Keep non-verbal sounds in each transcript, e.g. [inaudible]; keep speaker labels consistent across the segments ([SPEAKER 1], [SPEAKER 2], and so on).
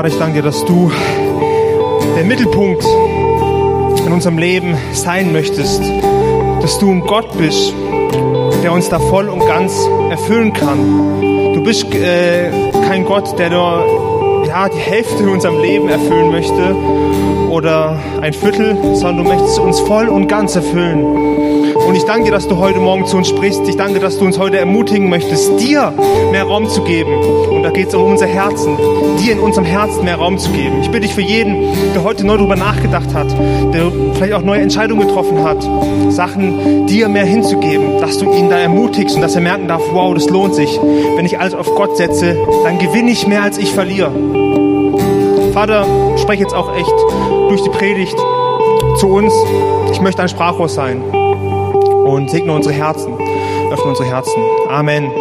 [SPEAKER 1] Vater, ich danke dir, dass du der Mittelpunkt in unserem Leben sein möchtest, dass du ein Gott bist, der uns da voll und ganz erfüllen kann. Du bist äh, kein Gott, der nur ja, die Hälfte in unserem Leben erfüllen möchte oder ein Viertel, sondern du möchtest uns voll und ganz erfüllen. Und ich danke dir, dass du heute Morgen zu uns sprichst. Ich danke, dass du uns heute ermutigen möchtest, dir mehr Raum zu geben. Und da geht es um unser Herzen, dir in unserem Herzen mehr Raum zu geben. Ich bitte dich für jeden, der heute neu darüber nachgedacht hat, der vielleicht auch neue Entscheidungen getroffen hat, Sachen dir mehr hinzugeben, dass du ihn da ermutigst und dass er merken darf, wow, das lohnt sich. Wenn ich alles auf Gott setze, dann gewinne ich mehr, als ich verliere. Vater, spreche jetzt auch echt durch die Predigt zu uns. Ich möchte ein Sprachrohr sein und segne unsere Herzen, öffne unsere Herzen. Amen.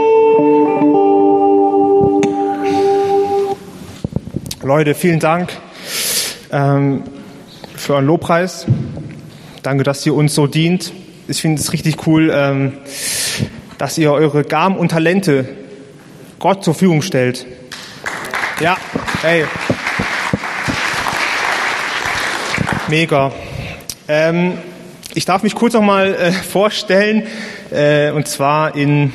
[SPEAKER 1] Leute, vielen Dank ähm, für euren Lobpreis. Danke, dass ihr uns so dient. Ich finde es richtig cool, ähm, dass ihr eure Gaben und Talente Gott zur Verfügung stellt. Ja, hey. Mega. Ähm, ich darf mich kurz noch mal äh, [laughs] vorstellen, äh, und zwar in ein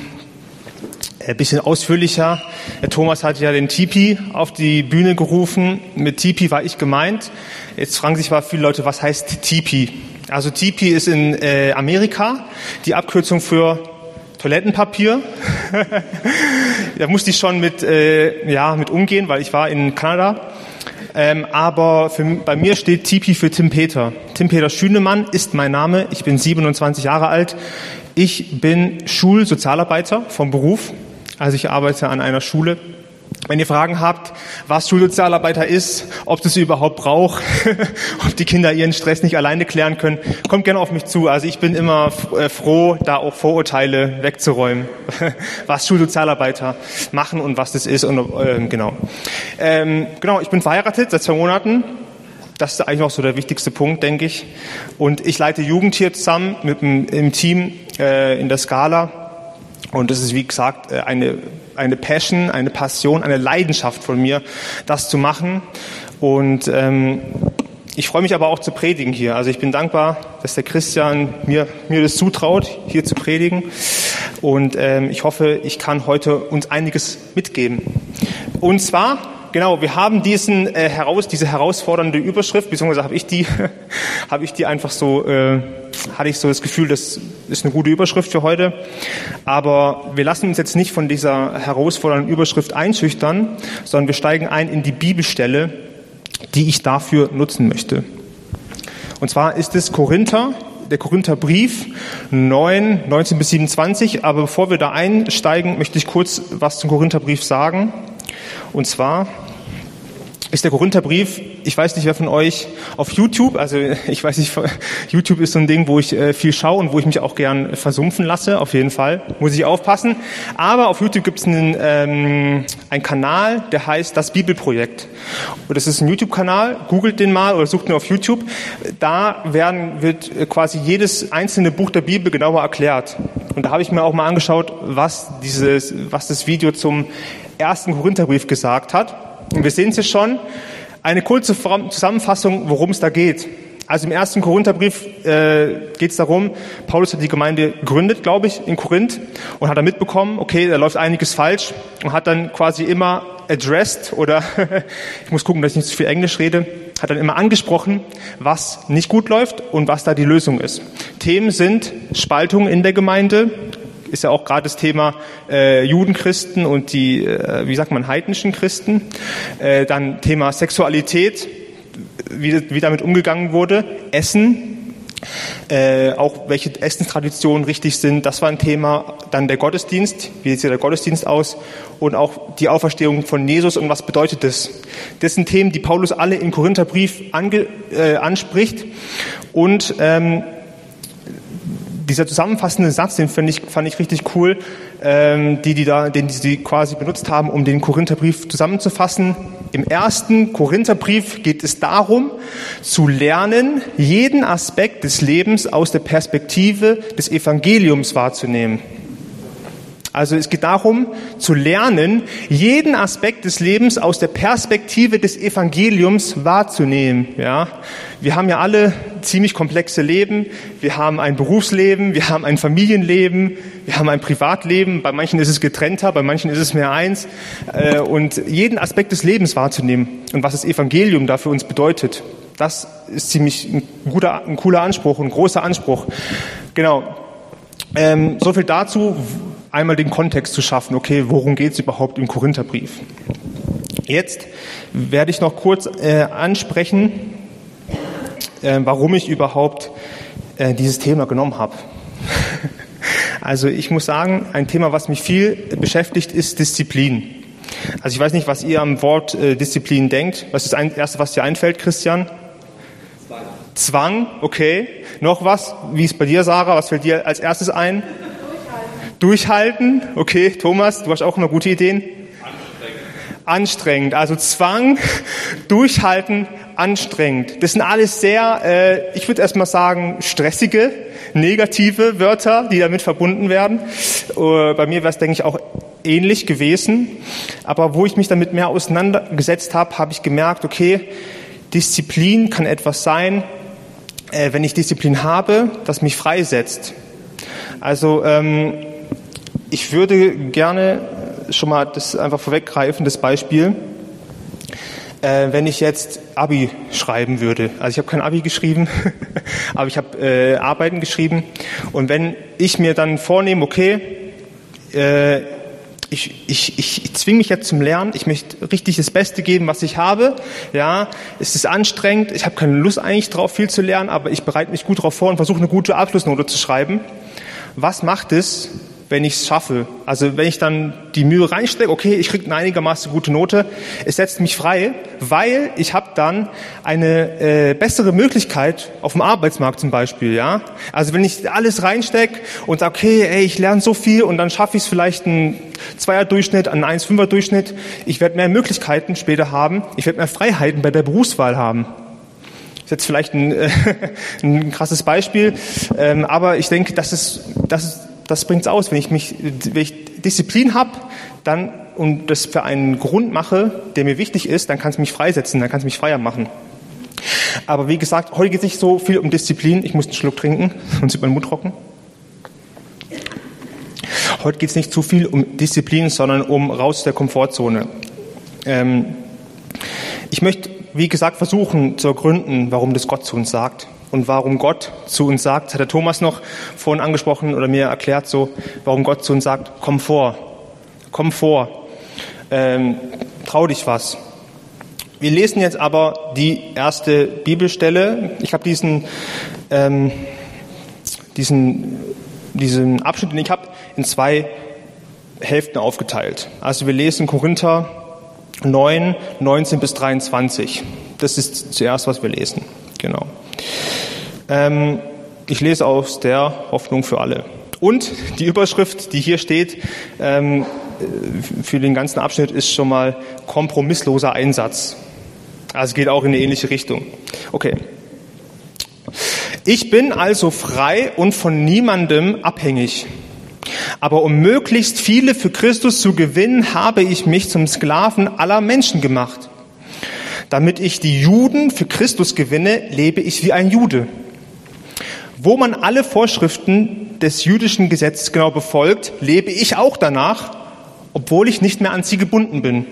[SPEAKER 1] äh, bisschen ausführlicher. Der Thomas hat ja den Tipi auf die Bühne gerufen. Mit Tipi war ich gemeint. Jetzt fragen sich mal viele Leute, was heißt Tipi? Also Tipi ist in äh, Amerika die Abkürzung für Toilettenpapier. [laughs] da musste ich schon mit, äh, ja, mit umgehen, weil ich war in Kanada. Ähm, aber für, bei mir steht Tipi für Tim Peter. Tim Peter Schünemann ist mein Name. Ich bin 27 Jahre alt. Ich bin Schulsozialarbeiter vom Beruf. Also ich arbeite an einer Schule wenn ihr Fragen habt, was Schulsozialarbeiter ist, ob das überhaupt braucht, [laughs] ob die Kinder ihren Stress nicht alleine klären können, kommt gerne auf mich zu. Also ich bin immer äh, froh, da auch Vorurteile wegzuräumen, [laughs] was Schulsozialarbeiter machen und was das ist und äh, genau. Ähm, genau, ich bin verheiratet seit zwei Monaten. Das ist eigentlich auch so der wichtigste Punkt, denke ich. Und ich leite Jugend hier zusammen mit dem im Team äh, in der Skala und das ist, wie gesagt, äh, eine, eine Passion, eine Passion, eine Leidenschaft von mir, das zu machen. Und ähm, ich freue mich aber auch zu predigen hier. Also ich bin dankbar, dass der Christian mir, mir das zutraut, hier zu predigen. Und ähm, ich hoffe, ich kann heute uns einiges mitgeben. Und zwar genau, wir haben diesen äh, heraus, diese herausfordernde Überschrift, beziehungsweise habe ich die, [laughs] habe ich die einfach so, äh, hatte ich so das Gefühl, das ist eine gute Überschrift für heute. Aber wir lassen uns jetzt nicht von dieser herausfordernden Überschrift einschüchtern, sondern wir steigen ein in die Bibelstelle, die ich dafür nutzen möchte. Und zwar ist es Korinther, der Korintherbrief 9, 19 bis 27. Aber bevor wir da einsteigen, möchte ich kurz was zum Korintherbrief sagen. Und zwar ist der Korintherbrief, ich weiß nicht, wer von euch auf YouTube, also [laughs] ich weiß nicht, YouTube ist so ein Ding, wo ich äh, viel schaue und wo ich mich auch gern versumpfen lasse, auf jeden Fall, muss ich aufpassen. Aber auf YouTube gibt es einen, ähm, einen Kanal, der heißt Das Bibelprojekt. Und das ist ein YouTube-Kanal, googelt den mal oder sucht ihn auf YouTube. Da werden, wird quasi jedes einzelne Buch der Bibel genauer erklärt. Und da habe ich mir auch mal angeschaut, was, dieses, was das Video zum ersten Korintherbrief gesagt hat. Und wir sehen es hier schon. Eine kurze Zusammenfassung, worum es da geht. Also im ersten Korintherbrief äh, geht es darum, Paulus hat die Gemeinde gegründet, glaube ich, in Korinth und hat dann mitbekommen, okay, da läuft einiges falsch und hat dann quasi immer addressed oder [laughs] ich muss gucken, dass ich nicht zu viel Englisch rede, hat dann immer angesprochen, was nicht gut läuft und was da die Lösung ist. Themen sind Spaltung in der Gemeinde, ist ja auch gerade das Thema äh, Judenchristen und die, äh, wie sagt man, heidnischen Christen. Äh, dann Thema Sexualität, wie, wie damit umgegangen wurde. Essen, äh, auch welche Essenstraditionen richtig sind, das war ein Thema. Dann der Gottesdienst, wie sieht der Gottesdienst aus? Und auch die Auferstehung von Jesus und was bedeutet das? Das sind Themen, die Paulus alle im Korintherbrief ange, äh, anspricht. Und ähm, dieser zusammenfassende Satz, den fand ich, fand ich richtig cool, ähm, die, die da, den sie quasi benutzt haben, um den Korintherbrief zusammenzufassen. Im ersten Korintherbrief geht es darum, zu lernen, jeden Aspekt des Lebens aus der Perspektive des Evangeliums wahrzunehmen. Also es geht darum, zu lernen, jeden Aspekt des Lebens aus der Perspektive des Evangeliums wahrzunehmen. Ja, wir haben ja alle ziemlich komplexe Leben. Wir haben ein Berufsleben, wir haben ein Familienleben, wir haben ein Privatleben. Bei manchen ist es getrennter, bei manchen ist es mehr eins. Äh, und jeden Aspekt des Lebens wahrzunehmen und was das Evangelium da für uns bedeutet. Das ist ziemlich ein guter, ein cooler Anspruch, ein großer Anspruch. Genau. Ähm, so viel dazu einmal den Kontext zu schaffen, okay, worum geht es überhaupt im Korintherbrief? Jetzt werde ich noch kurz äh, ansprechen, äh, warum ich überhaupt äh, dieses Thema genommen habe. [laughs] also ich muss sagen, ein Thema, was mich viel beschäftigt, ist Disziplin. Also ich weiß nicht, was ihr am Wort äh, Disziplin denkt. Was ist das Erste, was dir einfällt, Christian? Zwang. Zwang, okay. Noch was? Wie ist bei dir, Sarah? Was fällt dir als erstes ein? Durchhalten, okay, Thomas, du hast auch immer gute Ideen. Anstrengend. Anstrengend, also Zwang, [laughs] Durchhalten, anstrengend. Das sind alles sehr, äh, ich würde erstmal sagen, stressige, negative Wörter, die damit verbunden werden. Äh, bei mir wäre es, denke ich, auch ähnlich gewesen. Aber wo ich mich damit mehr auseinandergesetzt habe, habe ich gemerkt, okay, Disziplin kann etwas sein, äh, wenn ich Disziplin habe, das mich freisetzt. Also ähm, ich würde gerne schon mal das einfach vorweggreifen, das Beispiel. Äh, wenn ich jetzt Abi schreiben würde, also ich habe kein Abi geschrieben, [laughs] aber ich habe äh, Arbeiten geschrieben und wenn ich mir dann vornehme, okay, äh, ich, ich, ich, ich zwinge mich jetzt zum Lernen, ich möchte richtig das Beste geben, was ich habe. Ja, es ist anstrengend, ich habe keine Lust eigentlich drauf, viel zu lernen, aber ich bereite mich gut darauf vor und versuche eine gute Abschlussnote zu schreiben. Was macht es, wenn ich es schaffe. Also wenn ich dann die Mühe reinstecke, okay, ich kriege eine einigermaßen gute Note, es setzt mich frei, weil ich habe dann eine äh, bessere Möglichkeit auf dem Arbeitsmarkt zum Beispiel. Ja, also wenn ich alles reinstecke und sage, okay, ey, ich lerne so viel und dann schaffe ich es vielleicht einen Zweier-Durchschnitt, einen 1,5er-Durchschnitt, ich werde mehr Möglichkeiten später haben, ich werde mehr Freiheiten bei der Berufswahl haben. Ist jetzt vielleicht ein, äh, [laughs] ein krasses Beispiel, ähm, aber ich denke, das ist, das ist das bringt's aus. Wenn ich mich, wenn ich Disziplin habe, und das für einen Grund mache, der mir wichtig ist, dann kann es mich freisetzen, dann kann es mich freier machen. Aber wie gesagt, heute geht es nicht so viel um Disziplin. Ich muss einen Schluck trinken, sonst wird mein Mund trocken. Heute geht es nicht zu viel um Disziplin, sondern um raus der Komfortzone. Ähm, ich möchte, wie gesagt, versuchen zu ergründen, warum das Gott zu uns sagt und warum Gott zu uns sagt, hat der Thomas noch vorhin angesprochen oder mir erklärt, so, warum Gott zu uns sagt, komm vor, komm vor, ähm, trau dich was. Wir lesen jetzt aber die erste Bibelstelle. Ich habe diesen, ähm, diesen, diesen Abschnitt, den ich habe, in zwei Hälften aufgeteilt. Also wir lesen Korinther 9, 19 bis 23. Das ist zuerst, was wir lesen. Genau. Ähm, ich lese aus der Hoffnung für alle. Und die Überschrift, die hier steht, ähm, für den ganzen Abschnitt ist schon mal kompromissloser Einsatz. Also geht auch in eine ähnliche Richtung. Okay. Ich bin also frei und von niemandem abhängig. Aber um möglichst viele für Christus zu gewinnen, habe ich mich zum Sklaven aller Menschen gemacht. Damit ich die Juden für Christus gewinne, lebe ich wie ein Jude. Wo man alle Vorschriften des jüdischen Gesetzes genau befolgt, lebe ich auch danach, obwohl ich nicht mehr an sie gebunden bin.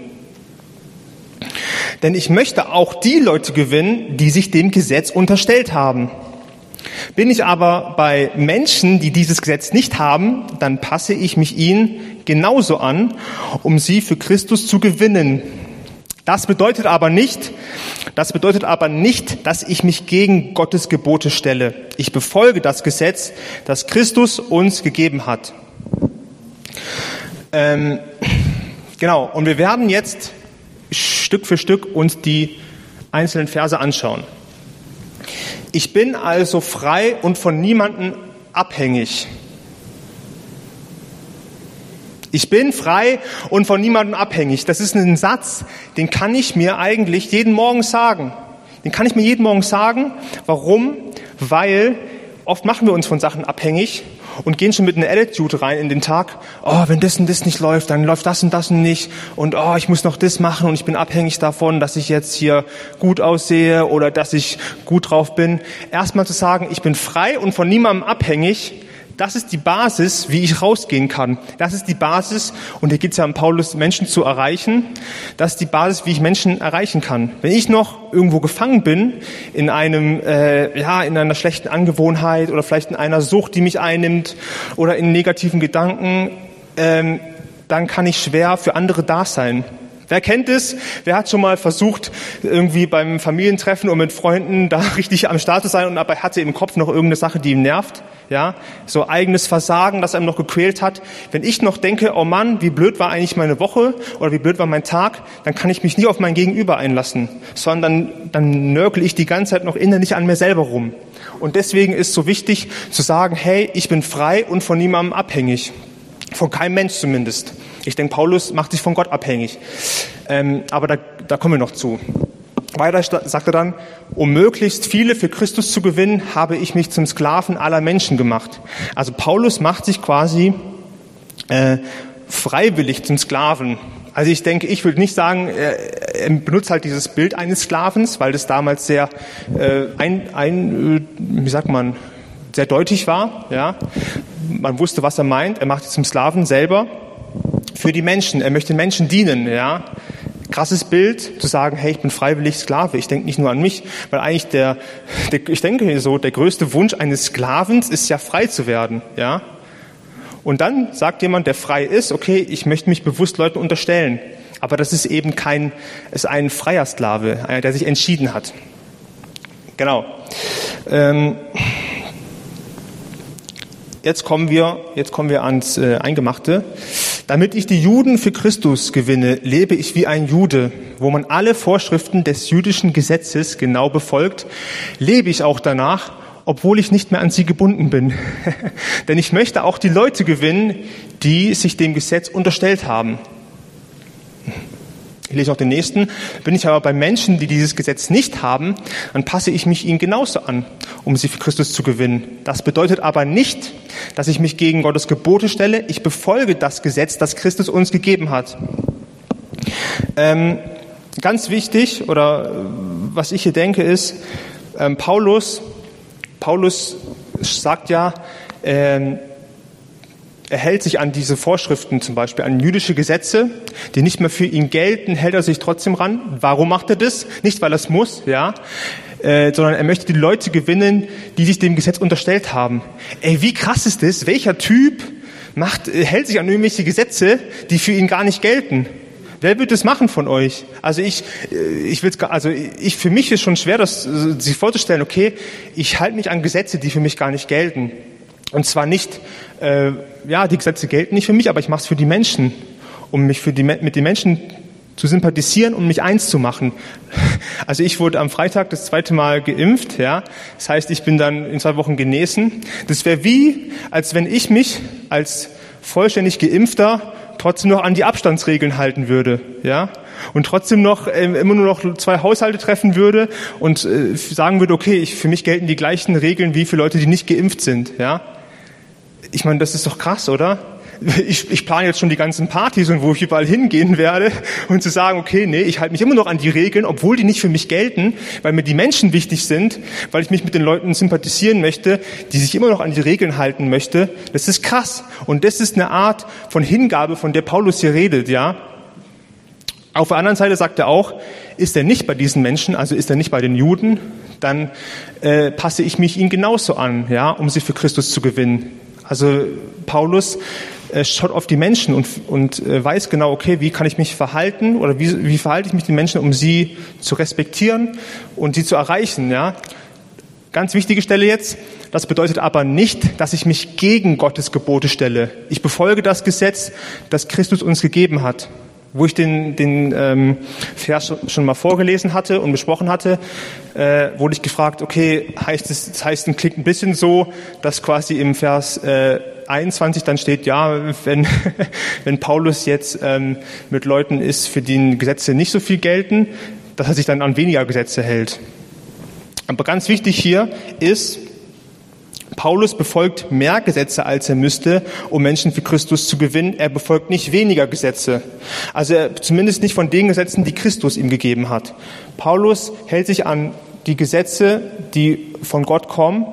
[SPEAKER 1] Denn ich möchte auch die Leute gewinnen, die sich dem Gesetz unterstellt haben. Bin ich aber bei Menschen, die dieses Gesetz nicht haben, dann passe ich mich ihnen genauso an, um sie für Christus zu gewinnen. Das bedeutet aber nicht, das bedeutet aber nicht, dass ich mich gegen Gottes Gebote stelle. Ich befolge das Gesetz, das Christus uns gegeben hat. Ähm, genau. Und wir werden jetzt Stück für Stück uns die einzelnen Verse anschauen. Ich bin also frei und von niemandem abhängig. Ich bin frei und von niemandem abhängig. Das ist ein Satz, den kann ich mir eigentlich jeden Morgen sagen. Den kann ich mir jeden Morgen sagen. Warum? Weil oft machen wir uns von Sachen abhängig und gehen schon mit einer Attitude rein in den Tag. Oh, wenn das und das nicht läuft, dann läuft das und das nicht. Und oh, ich muss noch das machen und ich bin abhängig davon, dass ich jetzt hier gut aussehe oder dass ich gut drauf bin. Erstmal zu sagen, ich bin frei und von niemandem abhängig, das ist die Basis, wie ich rausgehen kann. Das ist die Basis, und hier geht es ja um Paulus, Menschen zu erreichen. Das ist die Basis, wie ich Menschen erreichen kann. Wenn ich noch irgendwo gefangen bin, in einem, äh, ja, in einer schlechten Angewohnheit oder vielleicht in einer Sucht, die mich einnimmt oder in negativen Gedanken, ähm, dann kann ich schwer für andere da sein. Wer kennt es? Wer hat schon mal versucht, irgendwie beim Familientreffen und mit Freunden da [laughs] richtig am Start zu sein und dabei hatte im Kopf noch irgendeine Sache, die ihm nervt? Ja, so eigenes Versagen, das einem noch gequält hat. Wenn ich noch denke, oh Mann, wie blöd war eigentlich meine Woche oder wie blöd war mein Tag, dann kann ich mich nie auf mein Gegenüber einlassen, sondern dann nörkel ich die ganze Zeit noch innerlich an mir selber rum. Und deswegen ist so wichtig zu sagen, hey, ich bin frei und von niemandem abhängig. Von keinem Mensch zumindest. Ich denke, Paulus macht sich von Gott abhängig. Ähm, aber da, da kommen wir noch zu. Weiter sagt er dann, um möglichst viele für Christus zu gewinnen, habe ich mich zum Sklaven aller Menschen gemacht. Also Paulus macht sich quasi äh, freiwillig zum Sklaven. Also ich denke, ich würde nicht sagen, er, er benutzt halt dieses Bild eines Sklavens, weil das damals sehr äh, ein, ein, äh, wie sagt man, sehr deutlich war. Ja, man wusste, was er meint. Er macht sich zum Sklaven selber für die Menschen. Er möchte Menschen dienen, ja. Krasses Bild, zu sagen, hey, ich bin freiwillig Sklave. Ich denke nicht nur an mich, weil eigentlich der, der, ich denke so, der größte Wunsch eines Sklavens ist ja frei zu werden, ja. Und dann sagt jemand, der frei ist, okay, ich möchte mich bewusst Leuten unterstellen. Aber das ist eben kein, ist ein freier Sklave, einer, der sich entschieden hat. Genau. Ähm, jetzt kommen wir, jetzt kommen wir ans äh, Eingemachte. Damit ich die Juden für Christus gewinne, lebe ich wie ein Jude, wo man alle Vorschriften des jüdischen Gesetzes genau befolgt, lebe ich auch danach, obwohl ich nicht mehr an sie gebunden bin. [laughs] Denn ich möchte auch die Leute gewinnen, die sich dem Gesetz unterstellt haben. Ich lese auch den nächsten. Bin ich aber bei Menschen, die dieses Gesetz nicht haben, dann passe ich mich ihnen genauso an, um sie für Christus zu gewinnen. Das bedeutet aber nicht, dass ich mich gegen Gottes Gebote stelle. Ich befolge das Gesetz, das Christus uns gegeben hat. Ähm, ganz wichtig, oder äh, was ich hier denke, ist, ähm, Paulus, Paulus sagt ja, ähm, er hält sich an diese Vorschriften zum Beispiel, an jüdische Gesetze, die nicht mehr für ihn gelten, hält er sich trotzdem ran. Warum macht er das? Nicht, weil er es muss, ja, äh, sondern er möchte die Leute gewinnen, die sich dem Gesetz unterstellt haben. Ey, wie krass ist das? Welcher Typ macht, äh, hält sich an irgendwelche Gesetze, die für ihn gar nicht gelten? Wer wird das machen von euch? Also ich, äh, ich will, also ich, für mich ist schon schwer, das äh, sich vorzustellen. Okay, ich halte mich an Gesetze, die für mich gar nicht gelten. Und zwar nicht, äh, ja, die Gesetze gelten nicht für mich, aber ich mache es für die Menschen, um mich für die, mit den Menschen zu sympathisieren und mich eins zu machen. [laughs] Also ich wurde am Freitag das zweite Mal geimpft, ja. Das heißt, ich bin dann in zwei Wochen genesen. Das wäre wie, als wenn ich mich als vollständig Geimpfter trotzdem noch an die Abstandsregeln halten würde, ja. Und trotzdem noch äh, immer nur noch zwei Haushalte treffen würde und äh, sagen würde, okay, ich, für mich gelten die gleichen Regeln wie für Leute, die nicht geimpft sind, ja. Ich meine, das ist doch krass, oder? Ich, ich plane jetzt schon die ganzen Partys und wo ich überall hingehen werde und zu sagen, okay, nee, ich halte mich immer noch an die Regeln, obwohl die nicht für mich gelten, weil mir die Menschen wichtig sind, weil ich mich mit den Leuten sympathisieren möchte, die sich immer noch an die Regeln halten möchte. Das ist krass. Und das ist eine Art von Hingabe, von der Paulus hier redet, ja. Auf der anderen Seite sagt er auch, ist er nicht bei diesen Menschen, also ist er nicht bei den Juden, dann äh, passe ich mich ihnen genauso an, ja, um sie für Christus zu gewinnen. Also Paulus äh, schaut auf die Menschen und, und äh, weiß genau, okay, wie kann ich mich verhalten oder wie, wie verhalte ich mich den Menschen, um sie zu respektieren und sie zu erreichen. Ja? Ganz wichtige Stelle jetzt. Das bedeutet aber nicht, dass ich mich gegen Gottes Gebote stelle. Ich befolge das Gesetz, das Christus uns gegeben hat. Wo ich den, den ähm, Vers schon mal vorgelesen hatte und besprochen hatte, äh, wurde ich gefragt, okay, heißt es, das heißt, es klingt ein bisschen so, dass quasi im Vers äh, 21 dann steht, ja, wenn, [laughs] wenn Paulus jetzt ähm, mit Leuten ist, für die Gesetze nicht so viel gelten, dass er sich dann an weniger Gesetze hält. Aber ganz wichtig hier ist, Paulus befolgt mehr Gesetze, als er müsste, um Menschen für Christus zu gewinnen. Er befolgt nicht weniger Gesetze. Also er, zumindest nicht von den Gesetzen, die Christus ihm gegeben hat. Paulus hält sich an die Gesetze, die von Gott kommen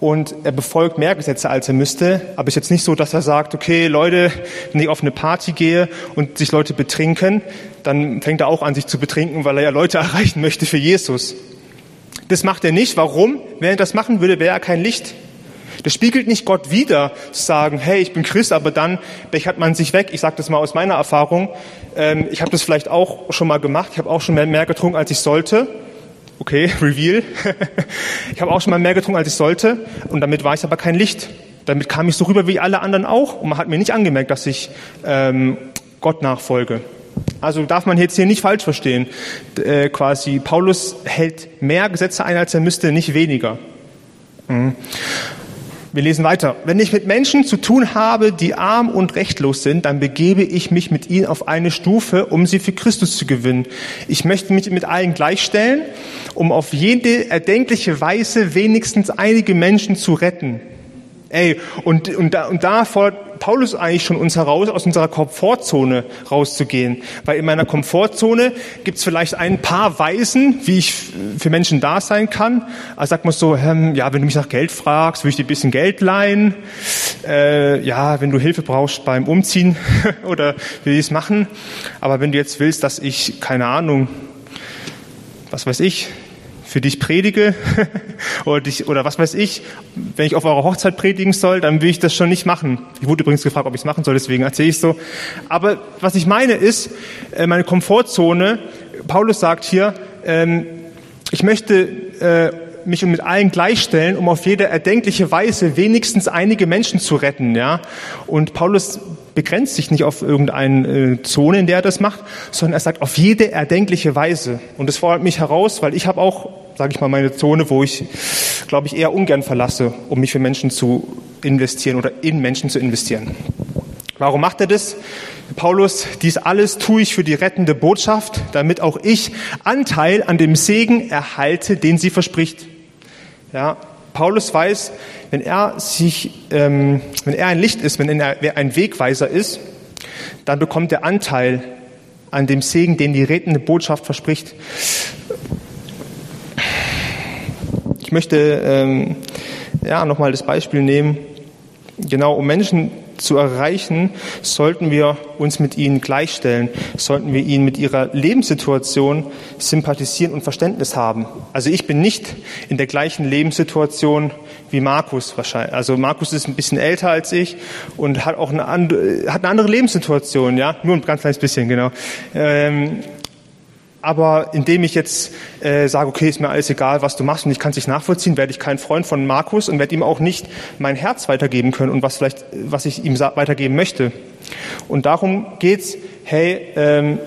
[SPEAKER 1] und er befolgt mehr Gesetze, als er müsste. Aber es ist jetzt nicht so, dass er sagt, okay, Leute, wenn ich auf eine Party gehe und sich Leute betrinken, dann fängt er auch an, sich zu betrinken, weil er ja Leute [laughs] erreichen möchte für Jesus. Das macht er nicht. Warum? Wenn er das machen würde, wäre er kein Licht. Das spiegelt nicht Gott wider, zu sagen, hey, ich bin Christ, aber dann bechert man sich weg. Ich sage das mal aus meiner Erfahrung. Ähm, ich habe das vielleicht auch schon mal gemacht. Ich habe auch schon mehr, mehr getrunken, als ich sollte. Okay, [laughs] Reveal. ich habe auch schon mal mehr getrunken, als ich sollte. Und damit war ich aber kein Licht. Damit kam ich so rüber wie alle anderen auch. Und man hat mir nicht angemerkt, dass ich ähm, Gott nachfolge. Also darf man jetzt hier nicht falsch verstehen. Äh, quasi Paulus hält mehr Gesetze ein, als er müsste, nicht weniger. Mhm. Wir lesen weiter. Wenn ich mit Menschen zu tun habe, die arm und rechtlos sind, dann begebe ich mich mit ihnen auf eine Stufe, um sie für Christus zu gewinnen. Ich möchte mich mit allen gleichstellen, um auf jede erdenkliche Weise wenigstens einige Menschen zu retten. Ey, und, und, da, und da fordert Paulus eigentlich schon uns heraus, aus unserer Komfortzone rauszugehen. Weil in meiner Komfortzone gibt es vielleicht ein paar Weisen, wie ich für Menschen da sein kann. Also sagt man so, ähm, ja, wenn du mich nach Geld fragst, will ich dir ein bisschen Geld leihen. Äh, ja, wenn du Hilfe brauchst beim Umziehen [laughs] oder will ich es machen. Aber wenn du jetzt willst, dass ich, keine Ahnung, was weiß ich, für dich predige [laughs] oder, dich, oder was weiß ich, wenn ich auf eurer Hochzeit predigen soll, dann will ich das schon nicht machen. Ich wurde übrigens gefragt, ob ich es machen soll, deswegen erzähle ich so. Aber was ich meine ist, äh, meine Komfortzone, Paulus sagt hier, ähm, ich möchte äh, mich mit allen gleichstellen, um auf jede erdenkliche Weise wenigstens einige Menschen zu retten. Ja? Und Paulus begrenzt sich nicht auf irgendeine äh, Zone, in der er das macht, sondern er sagt auf jede erdenkliche Weise. Und das fordert mich heraus, weil ich habe auch, sage ich mal, meine Zone, wo ich, glaube ich, eher ungern verlasse, um mich für Menschen zu investieren oder in Menschen zu investieren. Warum macht er das? Paulus, dies alles tue ich für die rettende Botschaft, damit auch ich Anteil an dem Segen erhalte, den sie verspricht. Ja, Paulus weiß, wenn er sich, ähm, wenn er ein Licht ist, wenn er ein Wegweiser ist, dann bekommt er Anteil an dem Segen, den die rettende Botschaft verspricht. Ich möchte ähm, ja nochmal das Beispiel nehmen, genau um Menschen zu erreichen, sollten wir uns mit ihnen gleichstellen, sollten wir ihnen mit ihrer Lebenssituation sympathisieren und Verständnis haben. Also ich bin nicht in der gleichen Lebenssituation wie Markus wahrscheinlich. Also Markus ist ein bisschen älter als ich und hat auch eine andere, hat eine andere Lebenssituation, ja, nur ein ganz kleines bisschen, genau. Ähm, aber indem ich jetzt äh, sage, okay, ist mir alles egal, was du machst und ich kann es nicht nachvollziehen, werde ich kein Freund von Markus und werde ihm auch nicht mein Herz weitergeben können und was vielleicht, was ich ihm weitergeben möchte. Und darum geht's. Hey, ähm,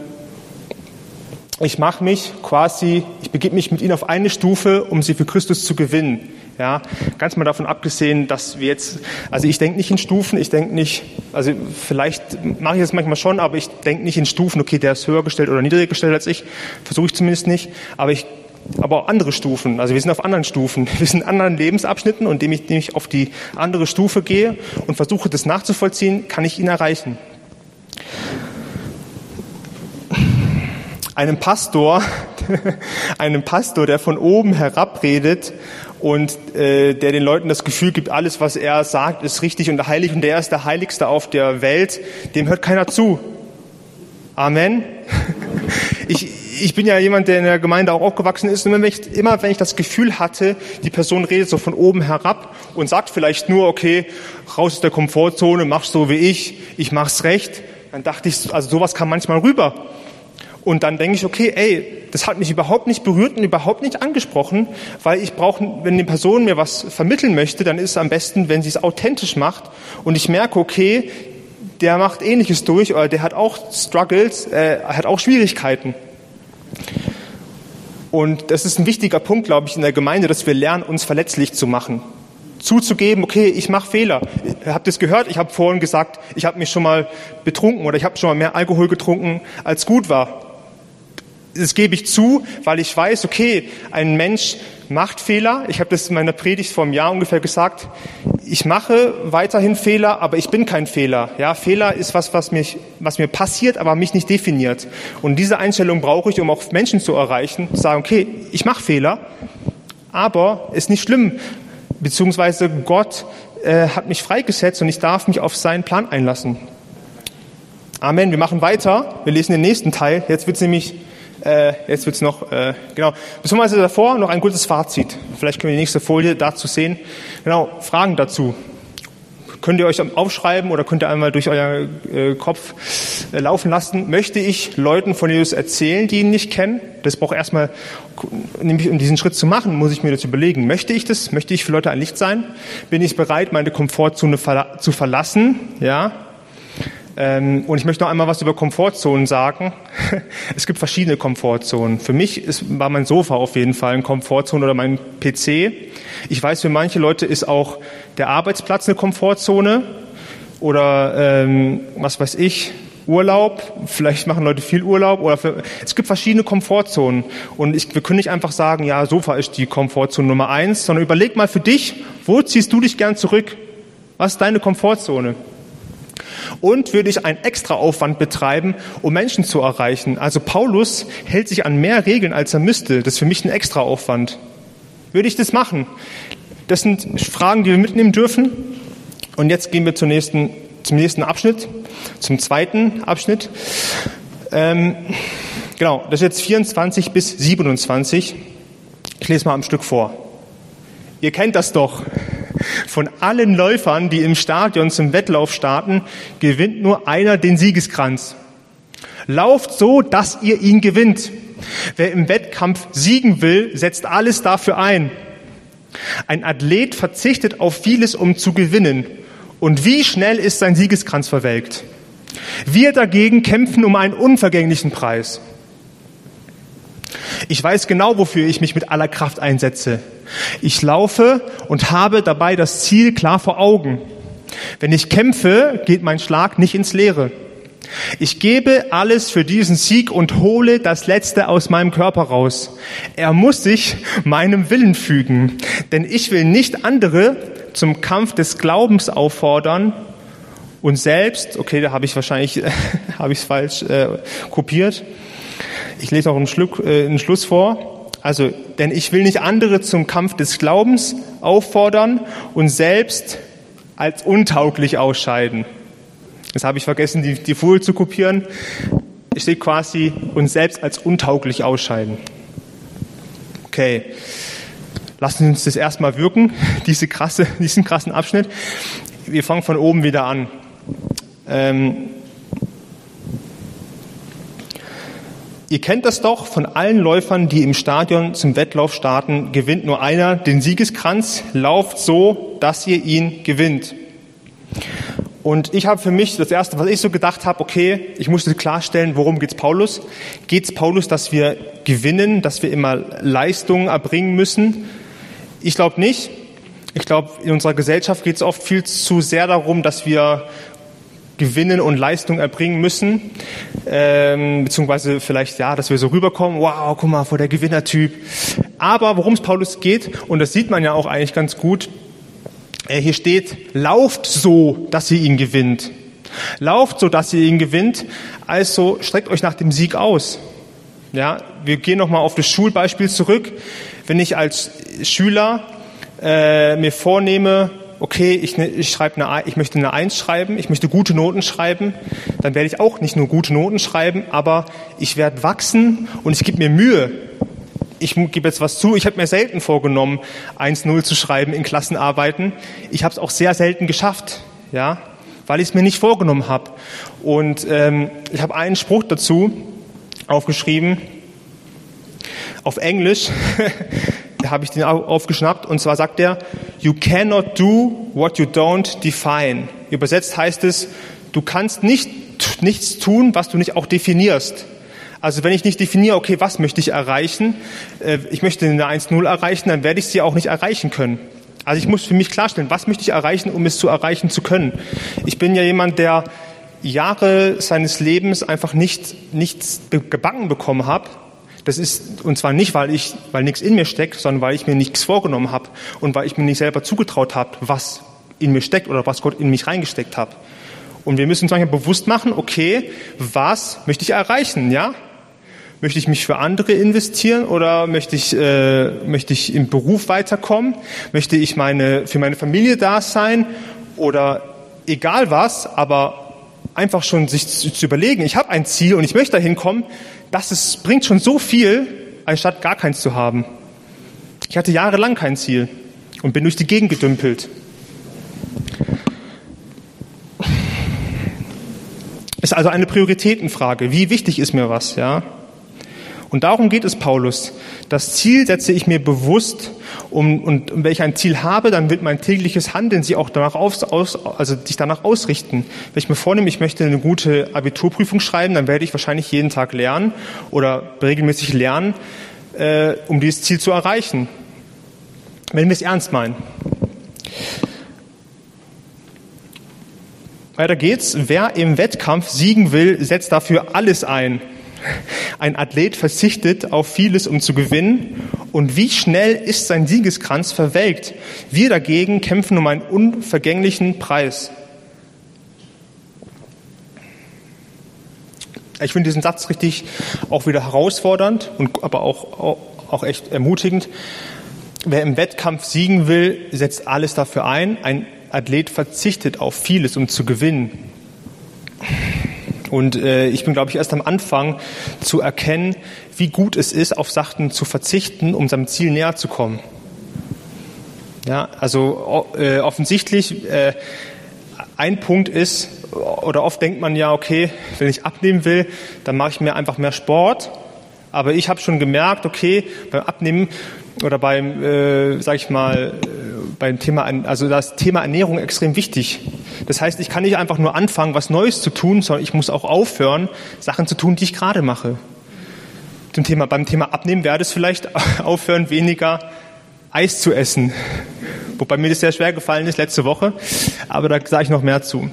[SPEAKER 1] ich mache mich quasi, ich begebe mich mit ihnen auf eine Stufe, um sie für Christus zu gewinnen. Ja, ganz mal davon abgesehen, dass wir jetzt, also ich denke nicht in Stufen, ich denke nicht, also vielleicht mache ich das manchmal schon, aber ich denke nicht in Stufen, okay, der ist höher gestellt oder niedriger gestellt als ich, versuche ich zumindest nicht, aber ich aber auch andere Stufen. Also wir sind auf anderen Stufen. [laughs] Wir sind in anderen Lebensabschnitten und indem ich, indem ich auf die andere Stufe gehe und versuche, das nachzuvollziehen, kann ich ihn erreichen. Einem Pastor, [laughs] einem Pastor, der von oben herabredet und äh, der den Leuten das Gefühl gibt, alles, was er sagt, ist richtig und heilig und der ist der Heiligste auf der Welt, dem hört keiner zu. Amen. [laughs] Ich, ich bin ja jemand, der in der Gemeinde auch aufgewachsen ist und wenn, ich, immer wenn ich das Gefühl hatte, die Person redet so von oben herab und sagt vielleicht nur, okay, raus aus der Komfortzone, mach so wie ich, ich mach's recht, dann dachte ich, also sowas kam manchmal rüber. Und dann denke ich, okay, ey, das hat mich überhaupt nicht berührt und überhaupt nicht angesprochen, weil ich brauche, wenn eine Person mir was vermitteln möchte, dann ist es am besten, wenn sie es authentisch macht und ich merke, okay, der macht Ähnliches durch oder der hat auch Struggles, äh, hat auch Schwierigkeiten. Und das ist ein wichtiger Punkt, glaube ich, in der Gemeinde, dass wir lernen, uns verletzlich zu machen. Zuzugeben, okay, ich mache Fehler. Ihr habt es gehört, ich habe vorhin gesagt, ich habe mich schon mal betrunken oder ich habe schon mal mehr Alkohol getrunken, als gut war das gebe ich zu, weil ich weiß, okay, ein Mensch macht Fehler. Ich habe das in meiner Predigt vor einem Jahr ungefähr gesagt. Ich mache weiterhin Fehler, aber ich bin kein Fehler. Ja, Fehler ist was, was, mich, was mir passiert, aber mich nicht definiert. Und diese Einstellung brauche ich, um auch Menschen zu erreichen. Zu sagen, okay, ich mache Fehler, aber ist nicht schlimm. Beziehungsweise Gott äh, hat mich freigesetzt und ich darf mich auf seinen Plan einlassen. Amen. Wir machen weiter. Wir lesen den nächsten Teil. Jetzt wird es nämlich äh, jetzt wird's noch, äh, genau, beziehungsweise davor noch ein kurzes Fazit. Vielleicht können wir die nächste Folie dazu sehen. Genau, Fragen dazu. Könnt ihr euch aufschreiben oder könnt ihr einmal durch euer äh, Kopf äh, laufen lassen? Möchte ich Leuten von Jesus erzählen, die ihn nicht kennen? Das braucht erstmal, nämlich um diesen Schritt zu machen, muss ich mir das überlegen. Möchte ich das? Möchte ich für Leute ein Licht sein? Bin ich bereit, meine Komfortzone verla zu verlassen? Ja, und ich möchte noch einmal was über Komfortzonen sagen. [laughs] Es gibt verschiedene Komfortzonen. Für mich war mein Sofa auf jeden Fall eine Komfortzone oder mein PC. Ich weiß, für manche Leute ist auch der Arbeitsplatz eine Komfortzone oder ähm, was weiß ich, Urlaub. Vielleicht machen Leute viel Urlaub oder für, es gibt verschiedene Komfortzonen. Und ich, wir können nicht einfach sagen, ja, Sofa ist die Komfortzone Nummer eins, sondern überleg mal für dich, wo ziehst du dich gern zurück? Was ist deine Komfortzone? Und würde ich einen extra Aufwand betreiben, um Menschen zu erreichen. Also Paulus hält sich an mehr Regeln, als er müsste. Das ist für mich ein extra Aufwand. Würde ich das machen? Das sind Fragen, die wir mitnehmen dürfen. Und jetzt gehen wir zum nächsten, zum nächsten Abschnitt, zum zweiten Abschnitt. Ähm, genau, das ist jetzt 24 bis 27. Ich lese mal am Stück vor. Ihr kennt das doch. Von allen Läufern, die im Stadion zum Wettlauf starten, gewinnt nur einer den Siegeskranz. Lauft so, dass ihr ihn gewinnt. Wer im Wettkampf siegen will, setzt alles dafür ein. Ein Athlet verzichtet auf vieles, um zu gewinnen. Und wie schnell ist sein Siegeskranz verwelkt? Wir dagegen kämpfen um einen unvergänglichen Preis. Ich weiß genau, wofür ich mich mit aller Kraft einsetze. Ich laufe und habe dabei das Ziel klar vor Augen. Wenn ich kämpfe, geht mein Schlag nicht ins Leere. Ich gebe alles für diesen Sieg und hole das Letzte aus meinem Körper raus. Er muss sich meinem Willen fügen, denn ich will nicht andere zum Kampf des Glaubens auffordern und selbst, okay, da habe ich wahrscheinlich, [laughs] habe ich es falsch äh, kopiert. Ich lese noch einen, Schluck, äh, einen Schluss vor. Also, denn ich will nicht andere zum Kampf des Glaubens auffordern und selbst als untauglich ausscheiden. Das habe ich vergessen, die, die Folie zu kopieren. Es steht quasi uns selbst als untauglich ausscheiden. Okay. Lassen Sie uns das erstmal wirken, [laughs] diese krasse, diesen krassen Abschnitt. Wir fangen von oben wieder an. Ähm, Ihr kennt das doch, von allen Läufern, die im Stadion zum Wettlauf starten, gewinnt nur einer den Siegeskranz. Lauft so, dass ihr ihn gewinnt. Und ich habe für mich das Erste, was ich so gedacht habe, okay, ich musste klarstellen, worum geht's Paulus? Geht's Paulus, dass wir gewinnen, dass wir immer Leistungen erbringen müssen? Ich glaube nicht. Ich glaube, in unserer Gesellschaft geht es oft viel zu sehr darum, dass wir gewinnen und Leistung erbringen müssen, ähm, beziehungsweise vielleicht ja, dass wir so rüberkommen, wow, guck mal, vor der Gewinnertyp. Aber worum es Paulus geht, und das sieht man ja auch eigentlich ganz gut, äh, hier steht, lauft so, dass ihr ihn gewinnt. Lauft so, dass ihr ihn gewinnt. Also streckt euch nach dem Sieg aus. Ja, wir gehen nochmal auf das Schulbeispiel zurück. Wenn ich als Schüler äh, mir vornehme, okay, ich, ne, ich, schreibe eine, ich möchte eine Eins schreiben, ich möchte gute Noten schreiben, dann werde ich auch nicht nur gute Noten schreiben, aber ich werde wachsen und ich gebe mir Mühe. Ich gebe jetzt was zu, ich habe mir selten vorgenommen, 1-0 zu schreiben in Klassenarbeiten. Ich habe es auch sehr selten geschafft, ja, weil ich es mir nicht vorgenommen habe. Und ähm, ich habe einen Spruch dazu aufgeschrieben, auf Englisch. [laughs] habe ich den aufgeschnappt und zwar sagt er, you cannot do what you don't define. Übersetzt heißt es, du kannst nicht nichts tun, was du nicht auch definierst. Also wenn ich nicht definiere, okay, was möchte ich erreichen, äh, ich möchte eine 1-0 erreichen, dann werde ich sie auch nicht erreichen können. Also ich muss für mich klarstellen, was möchte ich erreichen, um es zu erreichen zu können. Ich bin ja jemand, der Jahre seines Lebens einfach nicht, nichts gebacken bekommen hat, Das ist, und zwar nicht, weil ich, weil nichts in mir steckt, sondern weil ich mir nichts vorgenommen habe und weil ich mir nicht selber zugetraut habe, was in mir steckt oder was Gott in mich reingesteckt hat. Und wir müssen uns manchmal bewusst machen, okay, was möchte ich erreichen, ja? Möchte ich mich für andere investieren oder möchte ich, äh, möchte ich im Beruf weiterkommen? Möchte ich meine, für meine Familie da sein oder egal was, aber einfach schon sich zu, zu überlegen, ich habe ein Ziel und ich möchte dahin kommen, das ist, bringt schon so viel, anstatt gar keins zu haben. Ich hatte jahrelang kein Ziel und bin durch die Gegend gedümpelt. Ist also eine Prioritätenfrage. Wie wichtig ist mir was, ja? Und darum geht es Paulus. Das Ziel setze ich mir bewusst, um, und wenn ich ein Ziel habe, dann wird mein tägliches Handeln sich auch danach aus, aus, also sich danach ausrichten. Wenn ich mir vornehme, ich möchte eine gute Abiturprüfung schreiben, dann werde ich wahrscheinlich jeden Tag lernen oder regelmäßig lernen, äh, um dieses Ziel zu erreichen. Wenn wir es ernst meinen. Weiter geht's. Wer im Wettkampf siegen will, setzt dafür alles ein. Ein Athlet verzichtet auf vieles, um zu gewinnen. Und wie schnell ist sein Siegeskranz verwelkt? Wir dagegen kämpfen um einen unvergänglichen Preis. Ich finde diesen Satz richtig auch wieder herausfordernd und aber auch, auch echt ermutigend. Wer im Wettkampf siegen will, setzt alles dafür ein. Ein Athlet verzichtet auf vieles, um zu gewinnen. Und äh, ich bin, glaube ich, erst am Anfang zu erkennen, wie gut es ist, auf Sachen zu verzichten, um seinem Ziel näher zu kommen. Ja, also äh, offensichtlich äh, ein Punkt ist, oder oft denkt man ja, okay, wenn ich abnehmen will, dann mache ich mir einfach mehr Sport. Aber ich habe schon gemerkt, okay, beim Abnehmen oder beim, äh, sag ich mal, beim Thema, also das Thema Ernährung extrem wichtig. Das heißt, ich kann nicht einfach nur anfangen, was Neues zu tun, sondern ich muss auch aufhören, Sachen zu tun, die ich gerade mache. Zum Thema, beim Thema Abnehmen werde es vielleicht [laughs] aufhören, weniger Eis zu essen. Wobei mir das sehr schwer gefallen ist letzte Woche, aber da sage ich noch mehr zu.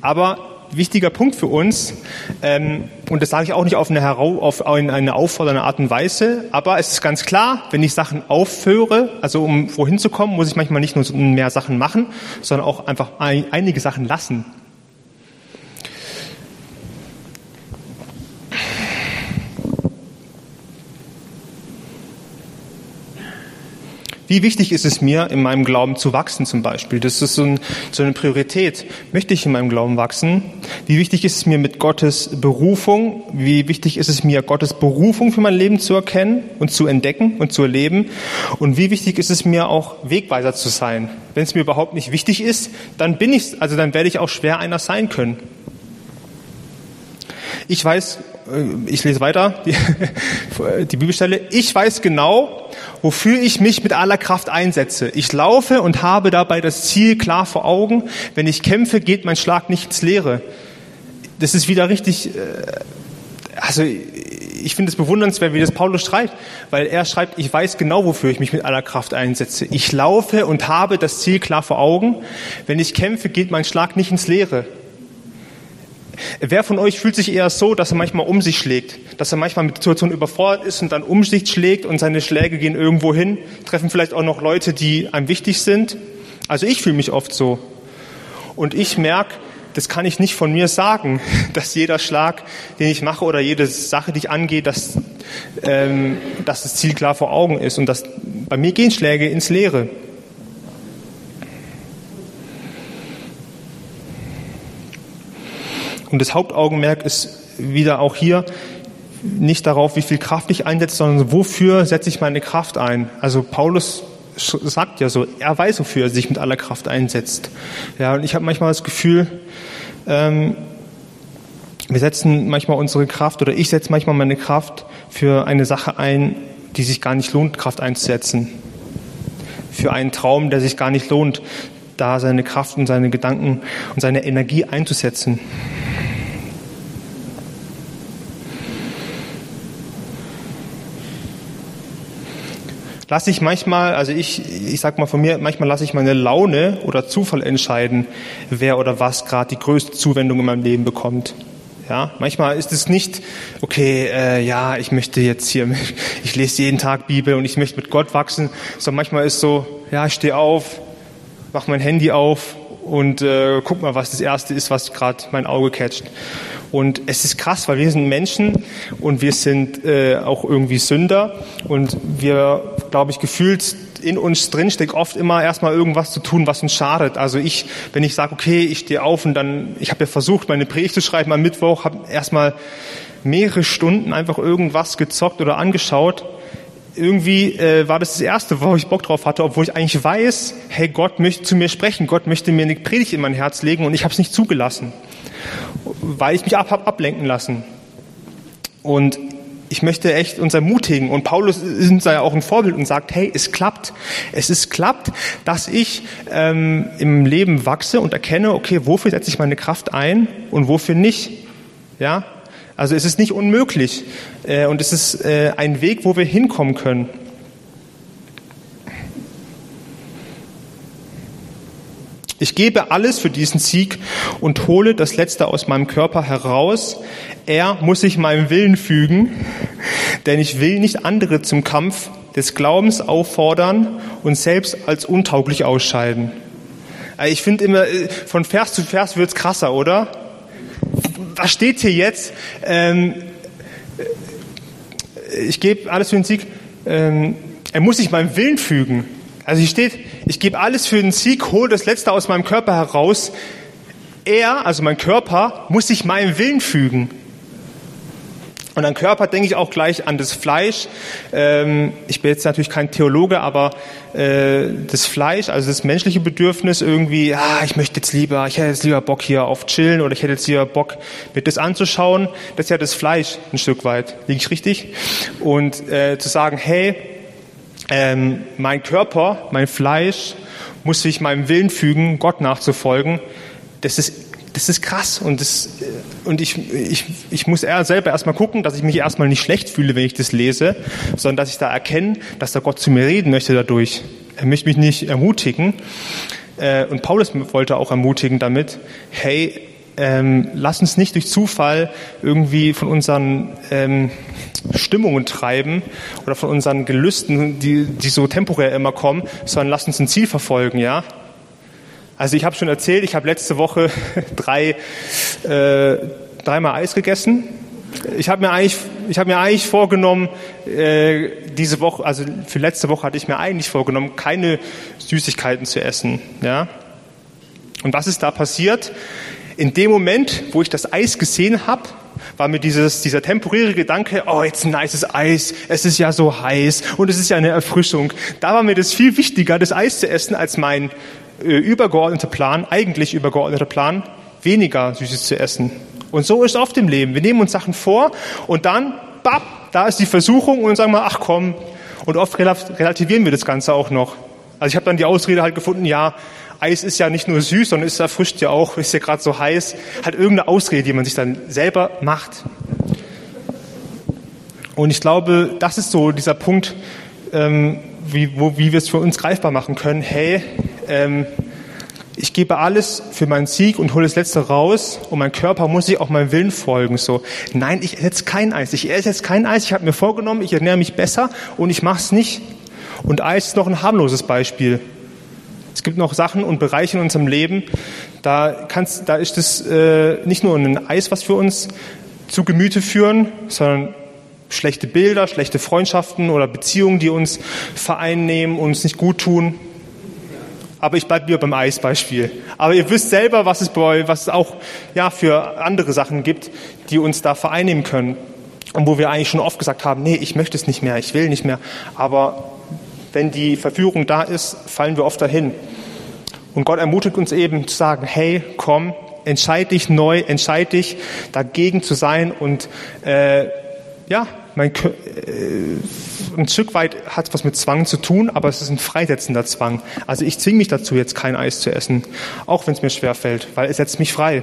[SPEAKER 1] Aber wichtiger Punkt für uns, ähm, und das sage ich auch nicht auf eine, auf eine aufordernde Art und Weise, aber es ist ganz klar, wenn ich Sachen aufhöre, also um wohin zu kommen, muss ich manchmal nicht nur mehr Sachen machen, sondern auch einfach ein, einige Sachen lassen. Wie wichtig ist es mir, in meinem Glauben zu wachsen zum Beispiel? Das ist so, ein, so, eine Priorität. Möchte ich in meinem Glauben wachsen? Wie wichtig ist es mir mit Gottes Berufung? Wie wichtig ist es mir, Gottes Berufung für mein Leben zu erkennen und zu entdecken und zu erleben? Und wie wichtig ist es mir auch, Wegweiser zu sein? Wenn es mir überhaupt nicht wichtig ist, dann bin ich, also dann werde ich auch schwer einer sein können. Ich weiß, äh, ich lese weiter, die, [laughs] die Bibelstelle, ich weiß genau, wofür ich mich mit aller Kraft einsetze. Ich laufe und habe dabei das Ziel klar vor Augen. Wenn ich kämpfe, geht mein Schlag nicht ins Leere. Das ist wieder richtig, äh, also ich finde es bewundernswert, wie das Paulus schreibt, weil er schreibt, ich weiß genau, wofür ich mich mit aller Kraft einsetze. Ich laufe und habe das Ziel klar vor Augen. Wenn ich kämpfe, geht mein Schlag nicht ins Leere. Wer von euch fühlt sich eher so, dass er manchmal um sich schlägt, dass er manchmal mit Situationen überfordert ist und dann um sich schlägt und seine Schläge gehen irgendwo hin, treffen vielleicht auch noch Leute, die einem wichtig sind? Also ich fühle mich oft so. Und ich merke, das kann ich nicht von mir sagen, [laughs] dass jeder Schlag, den ich mache oder jede Sache, die ich angehe, dass, ähm, dass das Ziel klar vor Augen ist und dass bei mir gehen Schläge ins Leere. Und das Hauptaugenmerk ist wieder auch hier nicht darauf, wie viel Kraft ich einsetze, sondern wofür setze ich meine Kraft ein. Also Paulus sagt ja so, er weiß, wofür er sich mit aller Kraft einsetzt. Ja, und ich habe manchmal das Gefühl, ähm, wir setzen manchmal unsere Kraft oder ich setze manchmal meine Kraft für eine Sache ein, die sich gar nicht lohnt, Kraft einzusetzen. Für einen Traum, der sich gar nicht lohnt, da seine Kraft und seine Gedanken und seine Energie einzusetzen. lasse ich manchmal, also ich, ich sag mal von mir, manchmal lasse ich meine Laune oder Zufall entscheiden, wer oder was gerade die größte Zuwendung in meinem Leben bekommt. Ja, manchmal ist es nicht, okay, äh, ja, ich möchte jetzt hier, [laughs] ich lese jeden Tag Bibel und ich möchte mit Gott wachsen, sondern manchmal ist so, ja, ich stehe auf, mach mein Handy auf und äh, guck mal, was das Erste ist, was gerade mein Auge catcht. Und es ist krass, weil wir sind Menschen und wir sind äh, auch irgendwie Sünder und wir, glaube ich, gefühlt in uns drin steckt oft immer erstmal irgendwas zu tun, was uns schadet. Also ich, wenn ich sage, okay, ich stehe auf und dann, ich habe ja versucht, meine Predigt zu schreiben am Mittwoch, habe erstmal mehrere Stunden einfach irgendwas gezockt oder angeschaut. Irgendwie äh, war das das Erste, wo ich Bock drauf hatte, obwohl ich eigentlich weiß, hey, Gott möchte zu mir sprechen, Gott möchte mir eine Predigt in mein Herz legen und ich habe es nicht zugelassen weil ich mich ab, habe ablenken lassen. Und ich möchte echt uns ermutigen. Und Paulus ist ja auch ein Vorbild und sagt, hey, es klappt. Es ist klappt, dass ich ähm, im Leben wachse und erkenne, okay, wofür setze ich meine Kraft ein und wofür nicht. Ja, also es ist nicht unmöglich. Äh, und es ist äh, ein Weg, wo wir hinkommen können. Ich gebe alles für diesen Sieg und hole das Letzte aus meinem Körper heraus. Er muss sich meinem Willen fügen, denn ich will nicht andere zum Kampf des Glaubens auffordern und selbst als untauglich ausscheiden. Also ich finde immer, äh, von Vers zu Vers wird's krasser, oder? Was steht hier jetzt? Ähm, ich gebe alles für den Sieg. Ähm, er muss sich meinem Willen fügen. Also hier steht, ich gebe alles für den Sieg, hole das Letzte aus meinem Körper heraus. Er, also mein Körper, muss sich meinem Willen fügen. Und an Körper denke ich auch gleich an das Fleisch. Ähm, ich bin jetzt natürlich kein Theologe, aber äh, das Fleisch, also das menschliche Bedürfnis irgendwie, ah, ich möchte jetzt lieber, ich hätte jetzt lieber Bock hier auf chillen oder ich hätte jetzt lieber Bock, mir das anzuschauen. Das ist ja das Fleisch ein Stück weit. Liege ich richtig? Und äh, zu sagen, hey, ähm, mein Körper, mein Fleisch muss sich meinem Willen fügen, Gott nachzufolgen. Das ist, das ist krass. Und, das, und ich, ich, ich muss selber erstmal gucken, dass ich mich erstmal nicht schlecht fühle, wenn ich das lese, sondern dass ich da erkenne, dass der Gott zu mir reden möchte dadurch. Er möchte mich nicht ermutigen. Äh, und Paulus wollte auch ermutigen damit, hey, ähm, lass uns nicht durch Zufall irgendwie von unseren ähm, Stimmungen treiben oder von unseren Gelüsten, die, die so temporär immer kommen, sondern lass uns ein Ziel verfolgen, ja. Also ich habe schon erzählt, ich habe letzte Woche [laughs] drei, äh, dreimal Eis gegessen. Ich habe mir eigentlich, ich habe mir eigentlich vorgenommen, äh, diese Woche, also für letzte Woche hatte ich mir eigentlich vorgenommen, keine Süßigkeiten zu essen, ja. Und was ist da passiert? In dem Moment, wo ich das Eis gesehen habe, war mir dieses, dieser temporäre Gedanke, oh, jetzt ein nices Eis, es ist ja so heiß und es ist ja eine Erfrischung. Da war mir das viel wichtiger, das Eis zu essen, als mein äh, übergeordneter Plan, eigentlich übergeordneter Plan, weniger Süßes zu essen. Und so ist es oft im Leben. Wir nehmen uns Sachen vor und dann, bap, da ist die Versuchung und sagen wir, ach komm. Und oft relativieren wir das Ganze auch noch. Also ich habe dann die Ausrede halt gefunden, ja, Eis ist ja nicht nur süß, sondern es erfrischt ja auch, ist ja gerade so heiß. Hat irgendeine Ausrede, die man sich dann selber macht. Und ich glaube, das ist so dieser Punkt, ähm, wie, wo, wie wir es für uns greifbar machen können. Hey, ähm, ich gebe alles für meinen Sieg und hole das Letzte raus und mein Körper muss sich auch meinem Willen folgen. So, nein, ich esse jetzt kein Eis. Ich esse jetzt kein Eis. Ich habe mir vorgenommen, ich ernähre mich besser und ich mache es nicht. Und Eis ist noch ein harmloses Beispiel. Es gibt noch Sachen und Bereiche in unserem Leben, da, kannst, da ist es äh, nicht nur ein Eis, was wir uns zu Gemüte führen, sondern schlechte Bilder, schlechte Freundschaften oder Beziehungen, die uns vereinnehmen, uns nicht gut tun. Aber ich bleibe wieder beim Eisbeispiel. Aber ihr wisst selber, was es, bei, was es auch ja, für andere Sachen gibt, die uns da vereinnehmen können. Und wo wir eigentlich schon oft gesagt haben, nee, ich möchte es nicht mehr, ich will nicht mehr. Aber wenn die Verführung da ist, fallen wir oft dahin. Und Gott ermutigt uns eben zu sagen, hey, komm, entscheid dich neu, entscheid dich dagegen zu sein und äh, ja, mein, äh, ein Stück weit hat was mit Zwang zu tun, aber es ist ein freisetzender Zwang. Also ich zwinge mich dazu, jetzt kein Eis zu essen, auch wenn es mir schwer fällt, weil es setzt mich frei.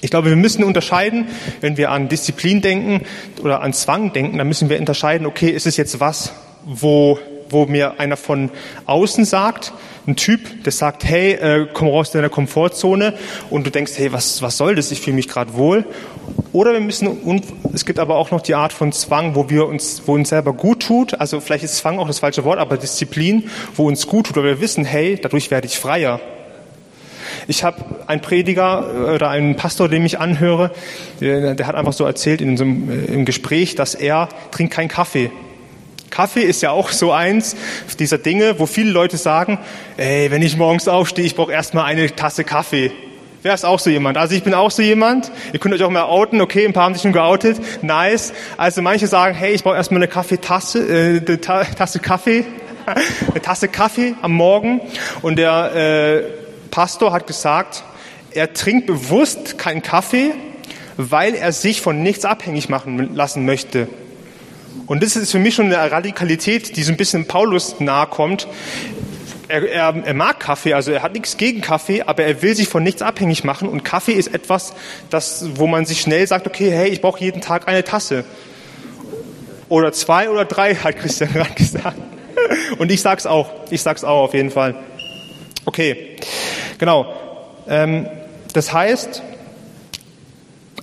[SPEAKER 1] Ich glaube, wir müssen unterscheiden, wenn wir an Disziplin denken oder an Zwang denken, dann müssen wir unterscheiden, okay, ist es jetzt was, wo wo mir einer von außen sagt, ein Typ, der sagt, hey, äh, komm raus aus deiner Komfortzone und du denkst, hey, was, was soll das? Ich fühle mich gerade wohl. Oder wir müssen, es gibt aber auch noch die Art von Zwang, wo wir uns, wo uns selber gut tut. Also vielleicht ist Zwang auch das falsche Wort, aber Disziplin, wo uns gut tut, weil wir wissen, hey, dadurch werde ich freier. Ich habe einen Prediger äh, oder einen Pastor, den ich anhöre, der, der hat einfach so erzählt in so einem, äh, im Gespräch, dass er trinkt keinen Kaffee. Kaffee ist ja auch so eins dieser Dinge, wo viele Leute sagen, ey, wenn ich morgens aufstehe, ich brauche erstmal eine Tasse Kaffee. Wer ist auch so jemand? Also ich bin auch so jemand. Ihr könnt euch auch mal outen. Okay, ein paar haben sich schon geoutet. Nice. Also manche sagen, hey, ich brauche erstmal eine Kaffeetasse, äh, eine Tasse Kaffee, [laughs] eine Tasse Kaffee am Morgen. Und der äh, Pastor hat gesagt, er trinkt bewusst keinen Kaffee, weil er sich von nichts abhängig machen lassen möchte. Und das ist für mich schon eine Radikalität, die so ein bisschen Paulus nahe kommt. Er, er, er mag Kaffee, also er hat nichts gegen Kaffee, aber er will sich von nichts abhängig machen. Und Kaffee ist etwas, das, wo man sich schnell sagt, okay, hey, ich brauche jeden Tag eine Tasse. Oder zwei oder drei, [laughs] hat Christian gerade gesagt. Und ich sag's auch. Ich sag's auch auf jeden Fall. Okay, genau. Ähm, das heißt,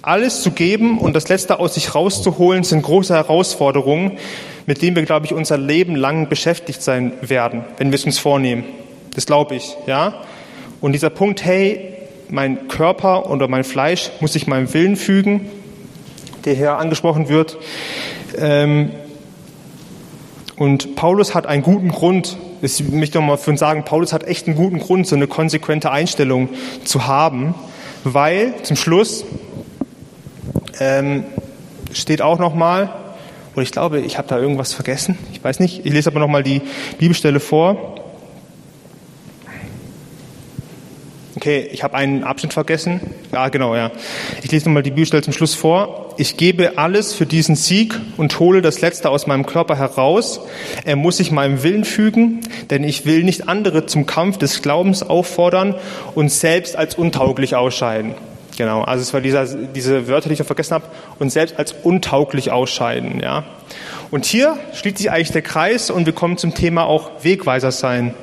[SPEAKER 1] alles zu geben und das Letzte aus sich rauszuholen, sind große Herausforderungen, mit denen wir, glaube ich, unser Leben lang beschäftigt sein werden, wenn wir es uns vornehmen. Das glaube ich, ja. Und dieser Punkt, hey, mein Körper oder mein Fleisch muss sich meinem Willen fügen, der hier angesprochen wird. Ähm, und Paulus hat einen guten Grund, ich möchte noch mal für uns sagen, Paulus hat echt einen guten Grund, so eine konsequente Einstellung zu haben, weil zum Schluss ähm, steht auch nochmal, und ich glaube, ich habe da irgendwas vergessen, ich weiß nicht, ich lese aber nochmal die Bibelstelle vor. Okay, ich habe einen Abschnitt vergessen. Ja, genau, ja. Ich lese nochmal die Bibelstelle zum Schluss vor. Ich gebe alles für diesen Sieg und hole das Letzte aus meinem Körper heraus. Er muss sich meinem Willen fügen, denn ich will nicht andere zum Kampf des Glaubens auffordern und selbst als untauglich ausscheiden. Genau, also es war dieser, diese Wörter, die ich noch vergessen habe, und selbst als untauglich ausscheiden. Ja. Und hier schließt sich eigentlich der Kreis und wir kommen zum Thema auch Wegweiser sein.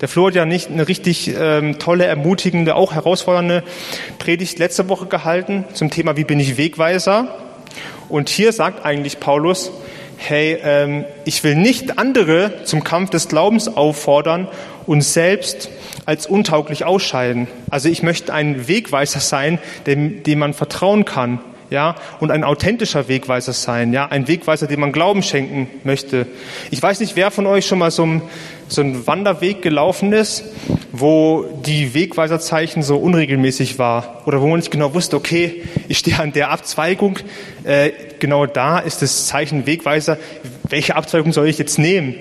[SPEAKER 1] Der Flo hat ja nicht eine richtig ähm, tolle, ermutigende, auch herausfordernde Predigt letzte Woche gehalten zum Thema, wie bin ich Wegweiser? Und hier sagt eigentlich Paulus, hey, ähm, ich will nicht andere zum Kampf des Glaubens auffordern und selbst als untauglich ausscheiden. Also ich möchte ein Wegweiser sein, dem, dem man vertrauen kann, ja, und ein authentischer Wegweiser sein, ja, ein Wegweiser, dem man Glauben schenken möchte. Ich weiß nicht, wer von euch schon mal so ein, so ein Wanderweg gelaufen ist, wo die Wegweiserzeichen so unregelmäßig war oder wo man nicht genau wusste, okay, ich stehe an der Abzweigung, äh, genau da ist das Zeichen Wegweiser. Welche Abzweigung soll ich jetzt nehmen?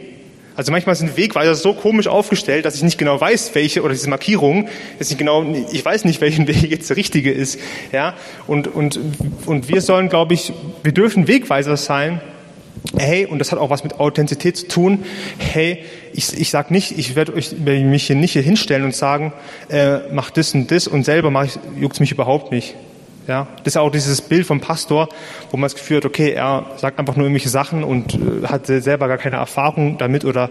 [SPEAKER 1] Also manchmal sind Wegweiser so komisch aufgestellt, dass ich nicht genau weiß, welche oder diese Markierung, dass ich genau, ich weiß nicht, welchen Weg jetzt der richtige ist. Ja, und und und wir sollen, glaube ich, wir dürfen Wegweiser sein. Hey, und das hat auch was mit Authentizität zu tun. Hey, ich, ich sag nicht, ich werde euch mich hier nicht hier hinstellen und sagen, äh, mach das und das und selber ich, juckt's mich überhaupt nicht. Ja, das ist auch dieses Bild vom Pastor, wo man das Gefühl hat, okay, er sagt einfach nur irgendwelche Sachen und äh, hat selber gar keine Erfahrung damit oder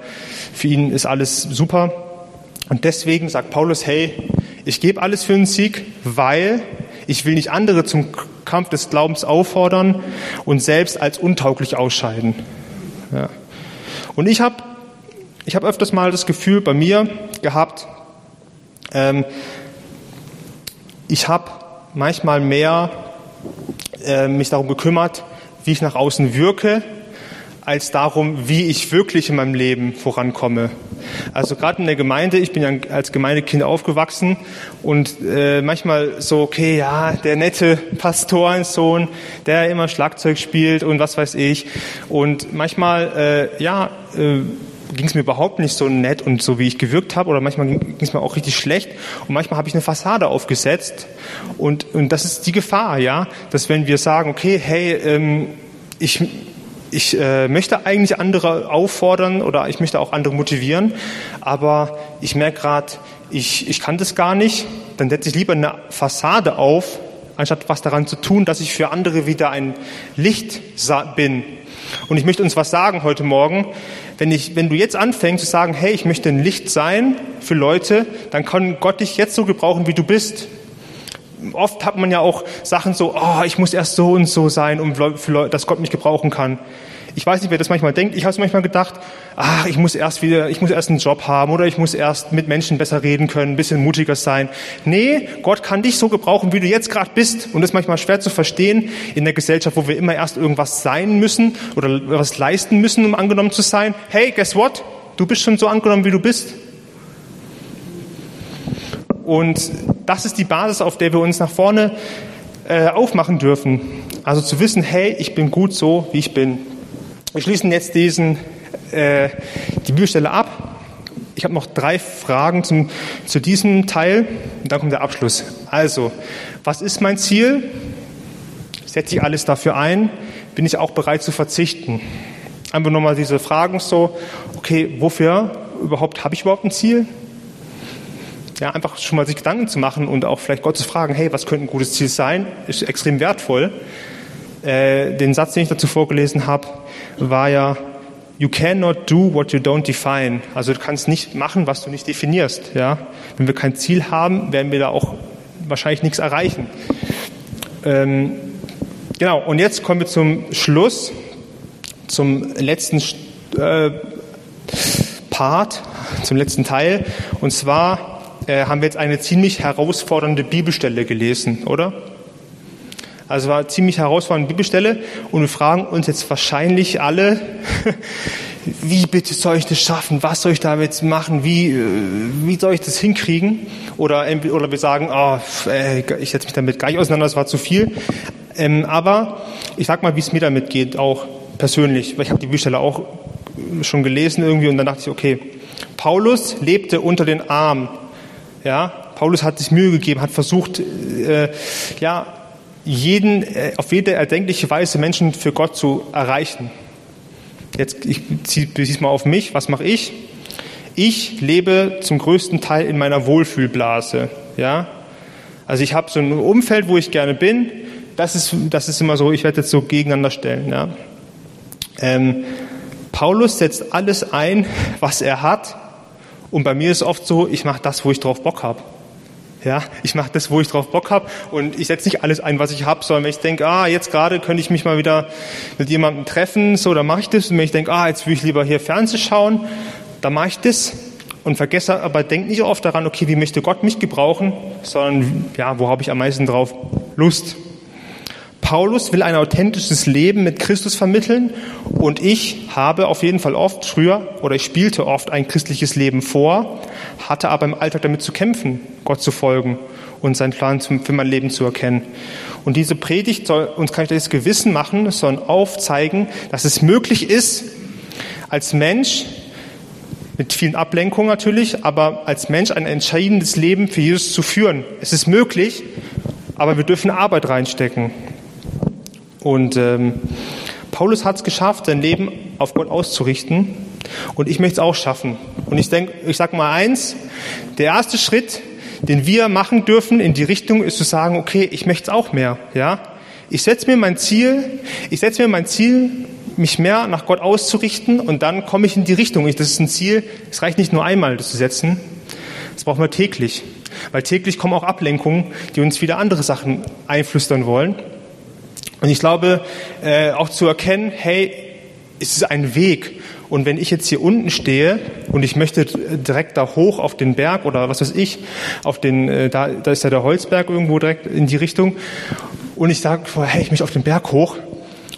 [SPEAKER 1] für ihn ist alles super. Und deswegen sagt Paulus, hey, ich gebe alles für einen Sieg, weil ich will nicht andere zum Kampf des Glaubens auffordern und selbst als untauglich ausscheiden. Ja. Und ich habe ich hab öfters mal das Gefühl bei mir gehabt, ähm, ich habe manchmal mehr äh, mich darum gekümmert, wie ich nach außen wirke, als darum, wie ich wirklich in meinem Leben vorankomme. Also gerade in der Gemeinde, ich bin ja als Gemeindekind aufgewachsen und äh, manchmal so, okay, ja, der nette Pastorensohn, der immer Schlagzeug spielt und was weiß ich. Und manchmal, äh, ja, äh, ging es mir überhaupt nicht so nett und so, wie ich gewirkt habe, oder manchmal ging es mir auch richtig schlecht und manchmal habe ich eine Fassade aufgesetzt und, und das ist die Gefahr, ja, dass wenn wir sagen, okay, hey, ähm, ich, ich äh, möchte eigentlich andere auffordern oder ich möchte auch andere motivieren, aber ich merke gerade, ich, ich kann das gar nicht, dann setze ich lieber eine Fassade auf, anstatt was daran zu tun, dass ich für andere wieder ein Licht bin. Und ich möchte uns was sagen heute Morgen. Wenn, ich, wenn du jetzt anfängst zu sagen, hey, ich möchte ein Licht sein für Leute, dann kann Gott dich jetzt so gebrauchen, wie du bist. Oft hat man ja auch Sachen so, oh, ich muss erst so und so sein, um für Leute, dass Gott mich gebrauchen kann. Ich weiß nicht, wer das manchmal denkt. Ich habe es manchmal gedacht, ach, ich muss erst wieder, ich muss erst einen Job haben oder ich muss erst mit Menschen besser reden können, ein bisschen mutiger sein. Nee, Gott kann dich so gebrauchen, wie du jetzt gerade bist. Und das ist manchmal schwer zu verstehen in der Gesellschaft, wo wir immer erst irgendwas sein müssen oder was leisten müssen, um angenommen zu sein. Hey, guess what? Du bist schon so angenommen, wie du bist. Und das ist die Basis, auf der wir uns nach vorne äh, aufmachen dürfen. Also zu wissen, hey, ich bin gut so, wie ich bin. Wir schließen jetzt diesen, äh, die Bibelstelle ab. Ich habe noch drei Fragen zum, zu diesem Teil und dann kommt der Abschluss. Also, was ist mein Ziel? Setze ich alles dafür ein? Bin ich auch bereit zu verzichten? Einfach nochmal diese Fragen so, okay, wofür überhaupt, habe ich überhaupt ein Ziel? Ja, einfach schon mal sich Gedanken zu machen und auch vielleicht Gott zu fragen, hey, was könnte ein gutes Ziel sein? Ist extrem wertvoll. Äh, den Satz, den ich dazu vorgelesen habe, war ja, you cannot do what you don't define. Also du kannst nicht machen, was du nicht definierst. Ja? Wenn wir kein Ziel haben, werden wir da auch wahrscheinlich nichts erreichen. Ähm, genau, und jetzt kommen wir zum Schluss, zum letzten äh, Part, zum letzten Teil. Und zwar äh, haben wir jetzt eine ziemlich herausfordernde Bibelstelle gelesen, oder? Also war ziemlich herausfordernde Bibelstelle und wir fragen uns jetzt wahrscheinlich alle, [laughs] wie bitte soll ich das schaffen? Was soll ich damit machen? Wie, äh, wie soll ich das hinkriegen? Oder, oder wir sagen, oh, ich setze mich damit gar nicht auseinander, das war zu viel. Ähm, aber ich sag mal, wie es mir damit geht, auch persönlich, weil ich habe die Bibelstelle auch schon gelesen irgendwie und dann dachte ich, okay, Paulus lebte unter den Armen. Ja, Paulus hat sich Mühe gegeben, hat versucht, äh, ja, jeden, äh, auf jede erdenkliche Weise Menschen für Gott zu erreichen. Jetzt, ich es mal auf mich. Was mache ich? Ich lebe zum größten Teil in meiner Wohlfühlblase. Ja? Also ich habe so ein Umfeld, wo ich gerne bin. Das ist, das ist immer so, ich werde jetzt so gegeneinander stellen. Ja? Ähm, Paulus setzt alles ein, was er hat. Und bei mir ist oft so, ich mache das, wo ich drauf Bock habe. Ja, ich mache das, wo ich drauf Bock habe und ich setze nicht alles ein, was ich habe, sondern wenn ich denke, ah, jetzt gerade könnte ich mich mal wieder mit jemandem treffen, so, dann mache ich das. Und wenn ich denke, ah, jetzt will ich lieber hier Fernsehen schauen, dann mache ich das und vergesse, aber denke nicht oft daran, okay, wie möchte Gott mich gebrauchen, sondern ja, wo habe ich am meisten drauf Lust. Paulus will ein authentisches Leben mit Christus vermitteln und ich habe auf jeden Fall oft früher oder ich spielte oft ein christliches Leben vor, hatte aber im Alltag damit zu kämpfen, Gott zu folgen und seinen Plan für mein Leben zu erkennen. Und diese Predigt soll uns kein schlechtes Gewissen machen, sondern aufzeigen, dass es möglich ist, als Mensch, mit vielen Ablenkungen natürlich, aber als Mensch ein entscheidendes Leben für Jesus zu führen. Es ist möglich, aber wir dürfen Arbeit reinstecken. Und ähm, Paulus hat es geschafft, sein Leben auf Gott auszurichten. Und ich möchte es auch schaffen. Und ich denke, ich sage mal eins, der erste Schritt, den wir machen dürfen in die Richtung, ist zu sagen, okay, ich möchte es auch mehr. Ja, Ich setze mir mein Ziel, ich setze mir mein Ziel, mich mehr nach Gott auszurichten und dann komme ich in die Richtung. Das ist ein Ziel, es reicht nicht nur einmal, das zu setzen, das brauchen wir täglich. Weil täglich kommen auch Ablenkungen, die uns wieder andere Sachen einflüstern wollen. Und ich glaube, äh, auch zu erkennen, hey, es ist ein Weg. Und wenn ich jetzt hier unten stehe und ich möchte direkt da hoch auf den Berg oder was weiß ich, auf den, äh, da, da ist ja der Holzberg irgendwo direkt in die Richtung. Und ich sage, hey, ich möchte auf den Berg hoch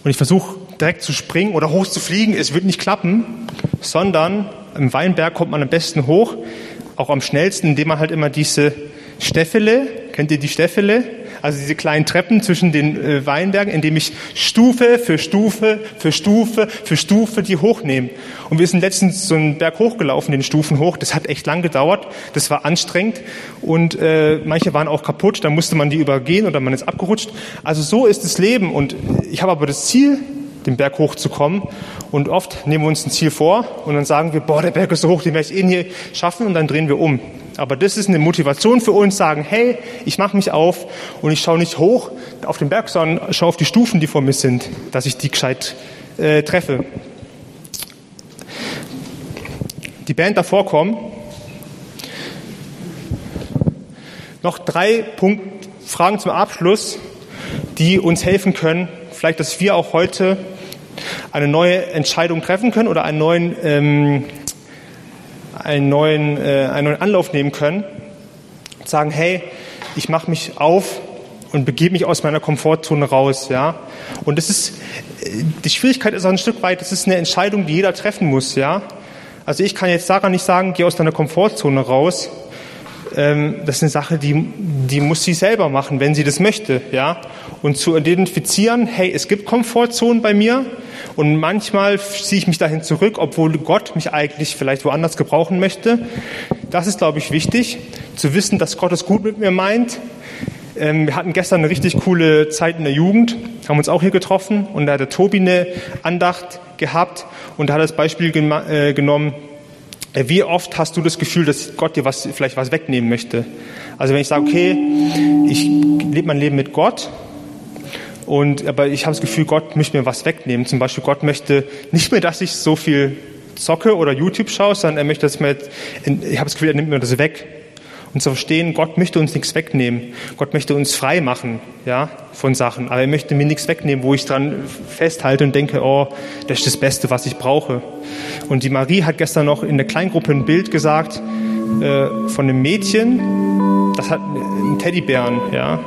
[SPEAKER 1] und ich versuche direkt zu springen oder hoch zu fliegen. Es wird nicht klappen, sondern im Weinberg kommt man am besten hoch, auch am schnellsten, indem man halt immer diese Steffele, kennt ihr die Steffele? Also diese kleinen Treppen zwischen den äh, Weinbergen, indem ich Stufe für Stufe für Stufe für Stufe die hochnehme. Und wir sind letztens so einen Berg hochgelaufen, den Stufen hoch. Das hat echt lang gedauert. Das war anstrengend und äh, manche waren auch kaputt. Da musste man die übergehen oder man ist abgerutscht. Also so ist das Leben. Und ich habe aber das Ziel, den Berg hochzukommen. Und oft nehmen wir uns ein Ziel vor und dann sagen wir, boah, der Berg ist so hoch, den werde ich eh nie schaffen und dann drehen wir um. Aber das ist eine Motivation für uns, sagen, hey, ich mache mich auf und ich schaue nicht hoch auf den Berg, sondern schaue auf die Stufen, die vor mir sind, dass ich die gescheit äh, treffe. Die Band davor kommen. Noch drei Punkt, Fragen zum Abschluss, die uns helfen können, vielleicht, dass wir auch heute eine neue Entscheidung treffen können oder einen neuen, ähm, einen neuen, äh, einen neuen Anlauf nehmen können. Sagen, hey, ich mache mich auf und begebe mich aus meiner Komfortzone raus, ja. Und das ist, die Schwierigkeit ist auch ein Stück weit, das ist eine Entscheidung, die jeder treffen muss, ja. Also ich kann jetzt Sarah nicht sagen, geh aus deiner Komfortzone raus. Ähm, das ist eine Sache, die, die muss sie selber machen, wenn sie das möchte, ja. Und zu identifizieren, hey, es gibt Komfortzonen bei mir und manchmal ziehe ich mich dahin zurück, obwohl Gott mich eigentlich vielleicht woanders gebrauchen möchte. Das ist, glaube ich, wichtig, zu wissen, dass Gott es gut mit mir meint. Ähm, wir hatten gestern eine richtig coole Zeit in der Jugend, haben uns auch hier getroffen und da hat der Tobi eine Andacht gehabt und da hat das Beispiel äh, genommen, wie oft hast du das Gefühl, dass Gott dir was, vielleicht was wegnehmen möchte? Also wenn ich sage, okay, ich lebe mein Leben mit Gott, und, aber ich habe das Gefühl, Gott möchte mir was wegnehmen. Zum Beispiel, Gott möchte nicht mehr, dass ich so viel zocke oder YouTube schaue, sondern er möchte, dass ich mir, ich habe das Gefühl, er nimmt mir das weg und zu verstehen, Gott möchte uns nichts wegnehmen. Gott möchte uns frei machen, ja, von Sachen. Aber er möchte mir nichts wegnehmen, wo ich dran festhalte und denke, oh, das ist das Beste, was ich brauche. Und die Marie hat gestern noch in der Kleingruppe ein Bild gesagt, äh, von einem Mädchen, das hat einen Teddybären, ja.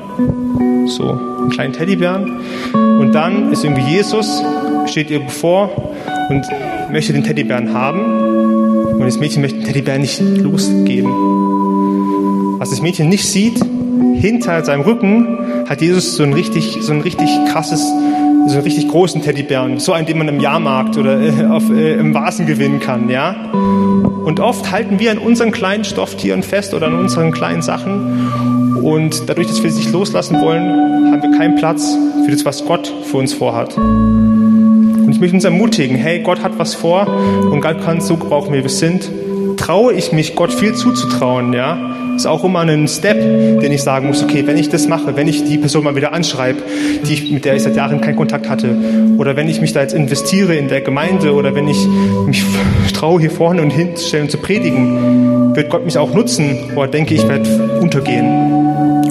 [SPEAKER 1] So, einen kleinen Teddybären. Und dann ist irgendwie Jesus, steht ihr bevor und möchte den Teddybären haben. Und das Mädchen möchte den Teddybären nicht losgeben. Was das Mädchen nicht sieht, hinter seinem Rücken hat Jesus so ein richtig, so ein richtig krasses, so einen richtig großen Teddybären, so einen, den man im Jahrmarkt oder äh, auf, äh, im Vasen gewinnen kann, ja. Und oft halten wir an unseren kleinen Stofftieren fest oder an unseren kleinen Sachen und dadurch, dass wir sie nicht loslassen wollen, haben wir keinen Platz für das, was Gott für uns vorhat. Und ich möchte uns ermutigen, hey, Gott hat was vor und Gott kann so gebrauchen, wie wir sind. Traue ich mich, Gott viel zuzutrauen, ja ist auch immer ein Step, den ich sagen muss, okay, wenn ich das mache, wenn ich die Person mal wieder anschreibe, die ich, mit der ich seit Jahren keinen Kontakt hatte, oder wenn ich mich da jetzt investiere in der Gemeinde, oder wenn ich mich traue, hier vorne und hinzustellen zu predigen, wird Gott mich auch nutzen, oder denke ich, werde untergehen.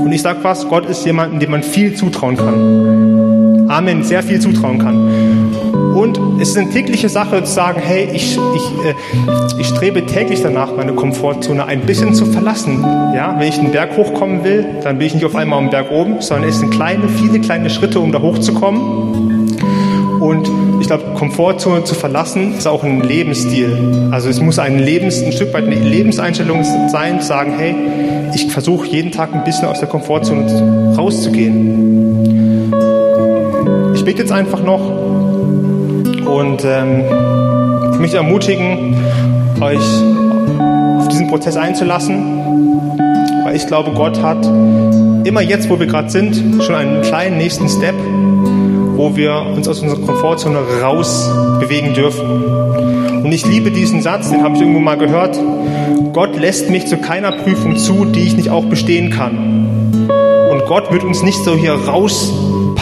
[SPEAKER 1] Und ich sage was, Gott ist jemanden, dem man viel zutrauen kann. Amen, sehr viel zutrauen kann. Und es ist eine tägliche Sache zu sagen, hey, ich, ich, äh, ich strebe täglich danach, meine Komfortzone ein bisschen zu verlassen. Ja, wenn ich den Berg hochkommen will, dann bin ich nicht auf einmal am Berg oben, sondern es sind kleine, viele kleine Schritte, um da hochzukommen. Und ich glaube, Komfortzone zu verlassen ist auch ein Lebensstil. Also es muss ein, Lebens, ein Stück weit eine Lebenseinstellung sein, zu sagen, hey, ich versuche jeden Tag ein bisschen aus der Komfortzone rauszugehen. Ich bete jetzt einfach noch und ähm, ich möchte ermutigen, euch auf diesen Prozess einzulassen, weil ich glaube, Gott hat immer jetzt, wo wir gerade sind, schon einen kleinen nächsten Step, wo wir uns aus unserer Komfortzone raus bewegen dürfen. Und ich liebe diesen Satz, den habe ich irgendwo mal gehört. Gott lässt mich zu keiner Prüfung zu, die ich nicht auch bestehen kann. Und Gott wird uns nicht so hier raus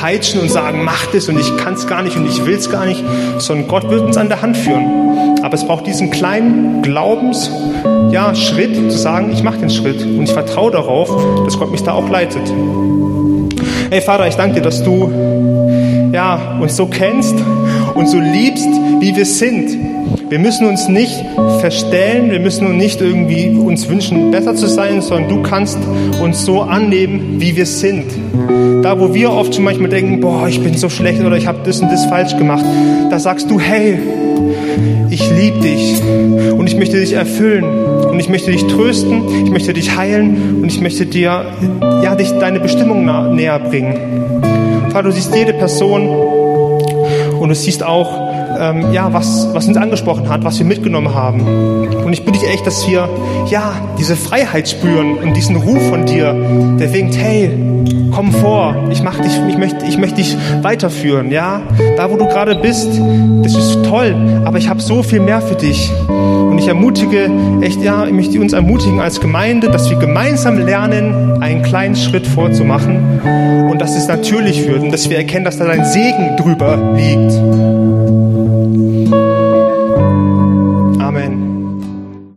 [SPEAKER 1] peitschen und sagen, mach das und ich kann es gar nicht und ich will es gar nicht, sondern Gott wird uns an der Hand führen. Aber es braucht diesen kleinen Glaubens, ja, zu sagen, ich mache den Schritt und ich vertraue darauf, dass Gott mich da auch leitet. Hey Vater, ich danke dir, dass du ja, uns so kennst und so liebst, wie wir sind. Wir müssen uns nicht verstellen, wir müssen nicht irgendwie uns wünschen, besser zu sein, sondern du kannst uns so annehmen, wie wir sind. Da, wo wir oft schon manchmal denken, boah, ich bin so schlecht oder ich habe das und das falsch gemacht, da sagst du, hey, ich liebe dich und ich möchte dich erfüllen und ich möchte dich trösten, ich möchte dich heilen und ich möchte dir, ja, dich deine Bestimmung näher bringen. Vater, du siehst jede Person und du siehst auch, ähm, ja, was, was uns angesprochen hat, was wir mitgenommen haben. Und ich bitte dich echt, dass wir ja diese Freiheit spüren und diesen Ruf von dir, der winkt, hey, komm vor, ich, mach dich, ich, möchte, ich möchte dich weiterführen, ja. Da, wo du gerade bist, das ist toll, aber ich habe so viel mehr für dich. Und ich ermutige, echt, ja, ich möchte uns ermutigen als Gemeinde, dass wir gemeinsam lernen, einen kleinen Schritt vorzumachen und dass es natürlich wird und dass wir erkennen, dass da ein Segen drüber liegt.